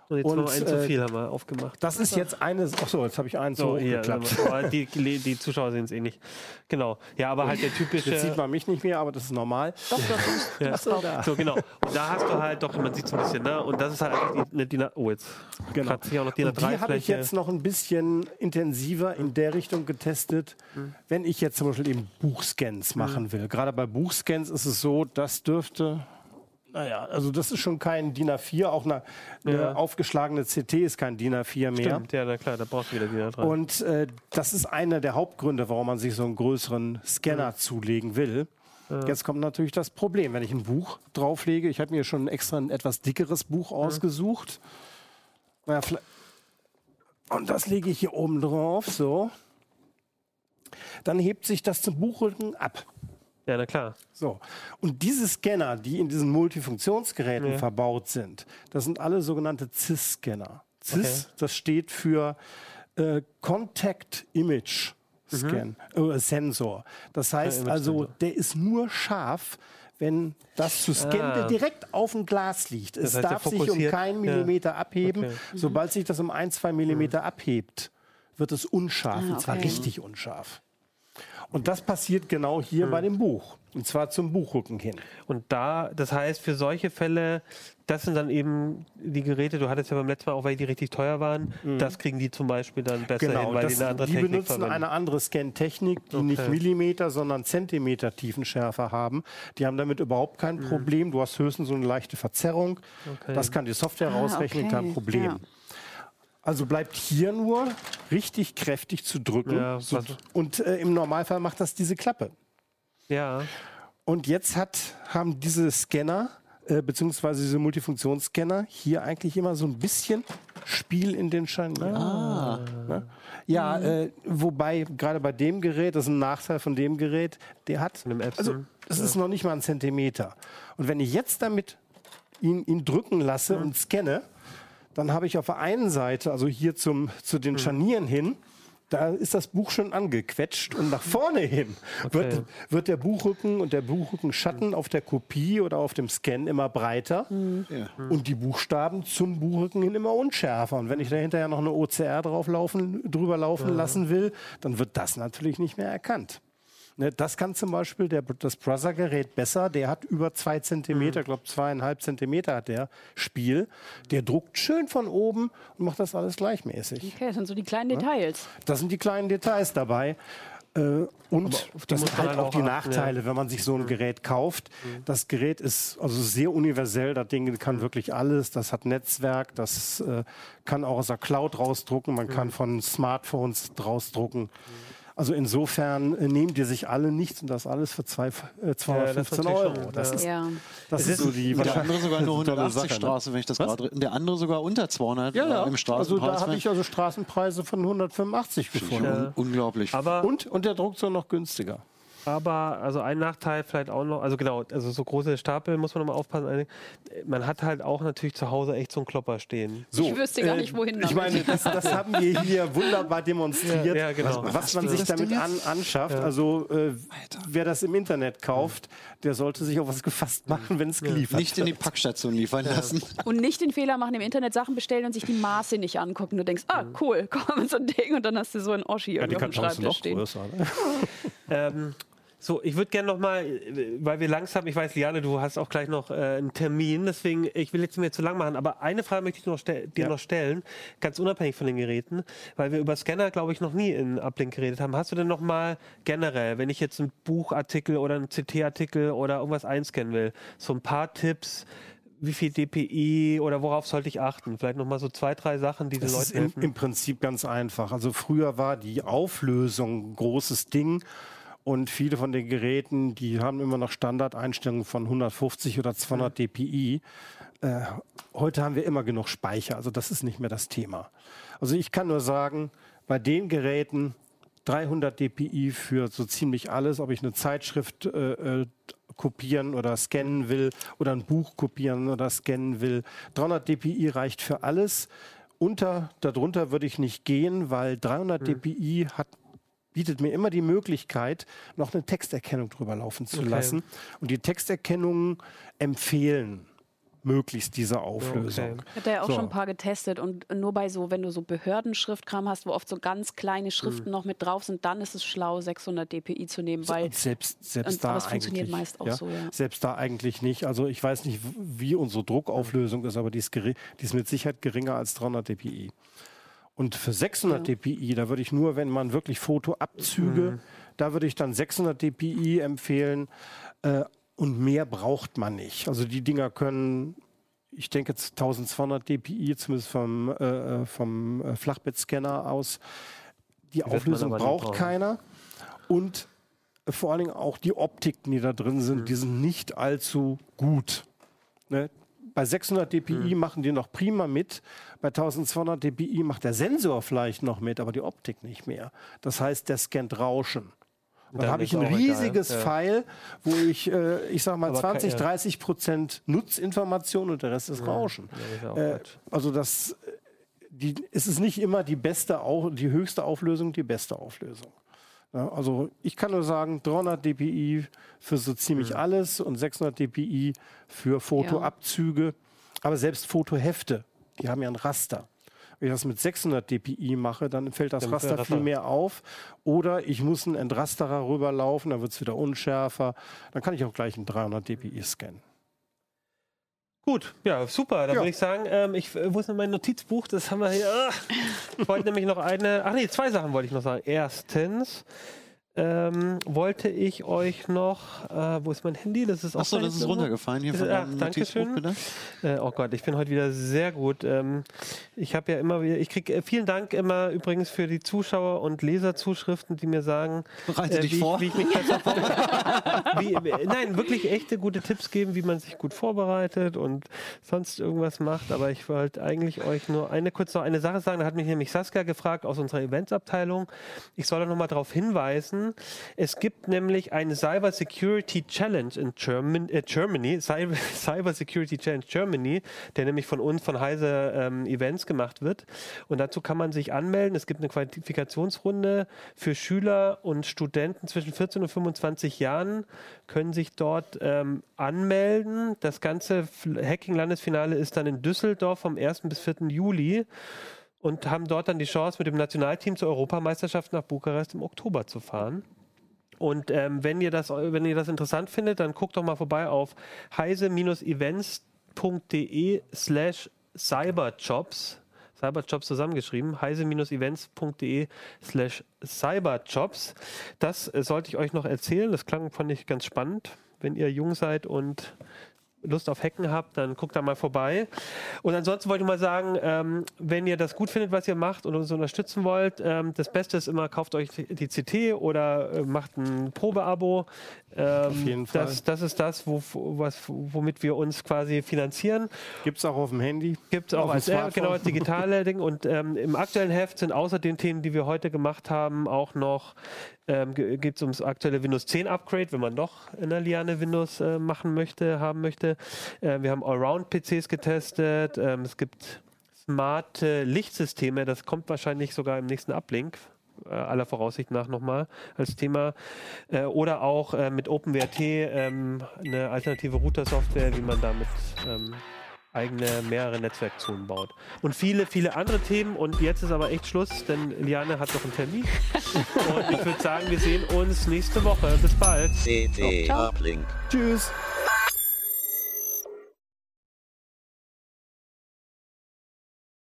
Und jetzt Und, noch einen zu äh, viel haben wir aufgemacht. Das ist jetzt eine. Achso, jetzt habe ich einen so So, hier, hochgeklappt. aber die, die Zuschauer sehen es eh nicht. Genau. Ja, aber halt der typische. Jetzt sieht man mich nicht mehr, aber das ist normal. Doch, doch, Ja. Achso, da. So, genau. Und da hast du halt doch, man sieht es ein bisschen, ne? Und das ist halt einfach die, eine DIN A- Oh, jetzt Genau. kratzt sich auch noch DIN Und die habe ich A3-Fläche. jetzt noch ein bisschen intensiver in der Richtung getestet, wenn ich jetzt zum Beispiel eben Buchscans machen will. Gerade bei Buchscans ist es so, das dürfte, naja, also das ist schon kein DIN A4, auch eine, eine Ja. aufgeschlagene CT ist kein DIN A4 mehr. Stimmt, ja, na klar, da brauchst du wieder DIN A3. Und äh, das ist einer der Hauptgründe, warum man sich so einen größeren Scanner zulegen will. Jetzt kommt natürlich das Problem, wenn ich ein Buch drauflege. Ich habe mir schon extra ein etwas dickeres Buch ausgesucht. Naja, und das lege ich hier oben drauf, so. Dann hebt sich das zum Buchrücken ab. Ja, na klar. So. Und diese Scanner, die in diesen Multifunktionsgeräten Ja. verbaut sind, das sind alle sogenannte CIS-Scanner. CIS, das steht für äh, Contact Image Scan, äh, Sensor. Das heißt Image also, der ist nur scharf, wenn das zu scannende Ah. direkt auf dem Glas liegt. Es heißt, darf sich um keinen ja. Millimeter abheben. Okay. Sobald sich das um ein, zwei Millimeter abhebt, wird es unscharf, Ah, und zwar okay. richtig unscharf. Und das passiert genau hier Hm. bei dem Buch. Und zwar zum Buchrücken hin. Und da, das heißt, für solche Fälle, das sind dann eben die Geräte, du hattest ja beim letzten Mal auch, weil die richtig teuer waren, das kriegen die zum Beispiel dann besser hin, weil Mhm. das, die eine andere die Technik benutzen verwenden. eine andere Scan-Technik, die nicht Okay. Millimeter, sondern Zentimeter Tiefenschärfe haben. Die haben damit überhaupt kein Mhm. Problem. Du hast höchstens so eine leichte Verzerrung. Okay. Das kann die Software Ah, rausrechnen, okay. kein Problem. Ja. Also bleibt hier nur richtig kräftig zu drücken. Ja, so, und äh, im Normalfall macht das diese Klappe. Ja, Und jetzt hat, haben diese Scanner, äh, beziehungsweise diese Multifunktionsscanner, hier eigentlich immer so ein bisschen Spiel in den Scharnieren. Ah. Ne? Ja, äh, wobei gerade bei dem Gerät, das ist ein Nachteil von dem Gerät, der hat, also es ist noch nicht mal ein Zentimeter. Und wenn ich jetzt damit ihn, ihn drücken lasse und scanne, dann habe ich auf der einen Seite, also hier zum, zu den Scharnieren hin, da ist das Buch schon angequetscht und nach vorne hin wird, wird der Buchrücken und der Buchrückenschatten auf der Kopie oder auf dem Scan immer breiter. Ja. und die Buchstaben zum Buchrücken hin immer unschärfer. Und wenn ich da hinterher noch eine OCR drauf laufen, drüber laufen lassen will, dann wird das natürlich nicht mehr erkannt. Ne, Das kann zum Beispiel der, das Brother-Gerät besser. Der hat über zwei Zentimeter, ich glaube zweieinhalb Zentimeter hat der Spiel. Der druckt schön von oben und macht das alles gleichmäßig. Okay, das sind so die kleinen Details. Das sind die kleinen Details dabei. Äh, und das sind halt auch die achten, Nachteile, wenn man sich so ein Gerät kauft. Das Gerät ist also sehr universell. Das Ding kann wirklich alles. Das hat Netzwerk. Das äh, kann auch aus der Cloud rausdrucken. Man kann von Smartphones rausdrucken. Also insofern äh, nehmen die sich alle nichts und das alles für zwei, äh, 215 natürlich Euro. schon, das ja. ist, Ja. das ist so die der andere sogar nur das ist eine tolle 180 Sache, ne? Straße, wenn ich das gerade. Der andere sogar unter 200 Ja, ja. im Also Straßenpreis. da habe ich also Straßenpreise von 185 gefunden. Ja. Unglaublich. Aber, Und, und der druckt so noch günstiger. Aber, also ein Nachteil vielleicht auch noch, also genau, also so große Stapel muss man nochmal aufpassen. Man hat halt auch natürlich zu Hause echt so einen Klopper stehen. So, Ich wüsste gar nicht, wohin Ich damit. meine, das, das haben wir hier wunderbar demonstriert, Ja, ja, genau. was, was Was man sich damit an, anschafft. Also äh, wer das im Internet kauft, der sollte sich auf was gefasst machen, wenn es geliefert Nicht in die wird. Packstation liefern lassen. Und nicht den Fehler machen, im Internet Sachen bestellen und sich die Maße nicht angucken. Du denkst, ah, cool, komm, so ein Ding und dann hast du so ein Oschi ja, die irgendwie auf dem Schreibtisch noch stehen. größer. Ne? Ähm, so, ich würde gerne noch mal, äh, weil wir langsam, ich weiß, Liane, du hast auch gleich noch äh, einen Termin, deswegen, ich will jetzt nicht mehr zu lang machen, aber eine Frage möchte ich noch dir Ja. noch stellen, ganz unabhängig von den Geräten, weil wir über Scanner, glaube ich, noch nie in Uplink geredet haben. Hast du denn noch mal generell, wenn ich jetzt einen Buchartikel oder einen CT-Artikel oder irgendwas einscannen will, so ein paar Tipps, wie viel DPI oder worauf sollte ich achten? Vielleicht noch mal so zwei, drei Sachen, die den Das ist Leuten im, helfen. im Prinzip ganz einfach. Also früher war die Auflösung ein großes Ding. Und viele von den Geräten, die haben immer noch Standardeinstellungen von 150 oder 200 dpi. Äh, heute haben wir immer genug Speicher, also das ist nicht mehr das Thema. Also ich kann nur sagen, bei den Geräten 300 dpi für so ziemlich alles, ob ich eine Zeitschrift äh, äh, kopieren oder scannen will oder ein Buch kopieren oder scannen will. 300 dpi reicht für alles. Unter, darunter würde ich nicht gehen, weil 300 dpi hat bietet mir immer die Möglichkeit, noch eine Texterkennung drüber laufen zu Okay. lassen. Und die Texterkennungen empfehlen möglichst diese Auflösung. Okay. Ich habe da ja auch So. schon ein paar getestet und nur bei so, wenn du so Behördenschriftkram hast, wo oft so ganz kleine Schriften Hm. noch mit drauf sind, dann ist es schlau, 600 dpi zu nehmen, weil Und selbst, selbst und- da aber es funktioniert eigentlich, meist auch ja, so, ja. Selbst da eigentlich nicht. Also ich weiß nicht, wie unsere Druckauflösung ist, aber die ist, die ist mit Sicherheit geringer als 300 dpi. Und für 600 Ja. dpi, da würde ich nur, wenn man wirklich Fotoabzüge, da würde ich dann 600 dpi empfehlen. Äh, und mehr braucht man nicht. Also die Dinger können, ich denke jetzt 1200 dpi, zumindest vom, äh, vom äh, Flachbettscanner aus. Die, man Auflösung braucht keiner. Und vor allen Dingen auch die Optiken, die da drin sind, die sind nicht allzu gut. Ne? Bei 600 dpi machen die noch prima mit. Bei 1200 dpi macht der Sensor vielleicht noch mit, aber die Optik nicht mehr. Das heißt, der scannt Rauschen. Und dann habe ich ein egal, riesiges ja. File, wo ich, äh, ich sag mal, Aber 20, kein- ja. 30 Prozent Nutzinformation und der Rest ist Rauschen. Ja, das ist Äh, also das, äh, die, es ist nicht immer die beste, die höchste Auflösung, die beste Auflösung. Ja, also ich kann nur sagen, 300 dpi für so ziemlich alles und 600 dpi für Fotoabzüge. Aber selbst Fotohefte, die haben ja ein Raster. Wenn ich das mit 600 dpi mache, dann fällt das Dann Raster Raster. viel mehr auf. Oder ich muss einen Entrasterer rüberlaufen, dann wird es wieder unschärfer. Dann kann ich auch gleich einen 300 dpi scannen. Gut, ja, super. Dann Ja. würde ich sagen, ähm, ich, äh, wo ist denn mein Notizbuch? Das haben wir hier. Ich wollte nämlich noch eine. Ach nee, zwei Sachen wollte ich noch sagen. Erstens ähm, wollte ich euch noch. Äh, wo ist mein Handy? Das ist auch Achso, da das ist irgendwo. runtergefallen hier Ist- von ach, Notizbuch, bitte. Äh, oh Gott, ich bin heute wieder sehr gut. Ähm, ich habe ja immer wieder, ich kriege äh, vielen Dank immer übrigens für die Zuschauer und Leserzuschriften, die mir sagen, Bereite äh, dich wie, vor. Ich, wie ich mich besser vorbereite. wie- nein, wirklich echte gute Tipps geben, wie man sich gut vorbereitet und sonst irgendwas macht. Aber ich wollte eigentlich euch nur eine kurz noch eine Sache sagen. Da hat mich nämlich Saskia gefragt aus unserer Eventsabteilung. Ich soll da noch mal darauf hinweisen, vergessen. Es gibt nämlich eine Cyber Security Challenge in German, äh, Germany, Cyber, Cyber Security Challenge Germany, der nämlich von uns, von Heise ähm, Events gemacht wird. Und dazu kann man sich anmelden. Es gibt eine Qualifikationsrunde für Schüler und Studenten zwischen 14 und 25 Jahren, können sich dort ähm, anmelden. Das ganze Hacking-Landesfinale ist dann in Düsseldorf vom 1. bis 4. Juli und haben dort dann die Chance, mit dem Nationalteam zur Europameisterschaft nach Bukarest im Oktober zu fahren. Und ähm, wenn, ihr das, wenn ihr das interessant findet, dann guckt doch mal vorbei auf heise-events.de slash cyberjobs. Cyberjobs zusammengeschrieben, heise-events.de slash cyberjobs. Das sollte ich euch noch erzählen. Das klang, fand ich ganz spannend. Wenn ihr jung seid und Lust auf Hacken habt, dann guckt da mal vorbei. Und ansonsten wollte ich mal sagen, ähm, wenn ihr das gut findet, was ihr macht und uns unterstützen wollt, ähm, das Beste ist immer, kauft euch die CT oder äh, macht ein Probeabo. Ähm, auf jeden Fall. Das, das ist das, wo, was, womit wir uns quasi finanzieren. Gibt es auch auf dem Handy. Gibt es auch als App, genau, als digitale Ding. Und ähm, im aktuellen Heft sind außer den Themen, die wir heute gemacht haben, auch noch ähm, geht es ums aktuelle Windows 10 Upgrade, wenn man doch in der Liane Windows äh, machen möchte, haben möchte. Äh, wir haben Allround-PCs getestet. Ähm, es gibt smarte Lichtsysteme, das kommt wahrscheinlich sogar im nächsten Uplink äh, aller Voraussicht nach nochmal als Thema. Äh, oder auch äh, mit OpenWrt ähm, eine alternative Router-Software, wie man damit ähm, eigene mehrere Netzwerkzonen baut. Und viele, viele andere Themen. Und jetzt ist aber echt Schluss, denn Liane hat noch einen Termin. und ich würde sagen, wir sehen uns nächste Woche. Bis bald. CD Uplink. Tschüss.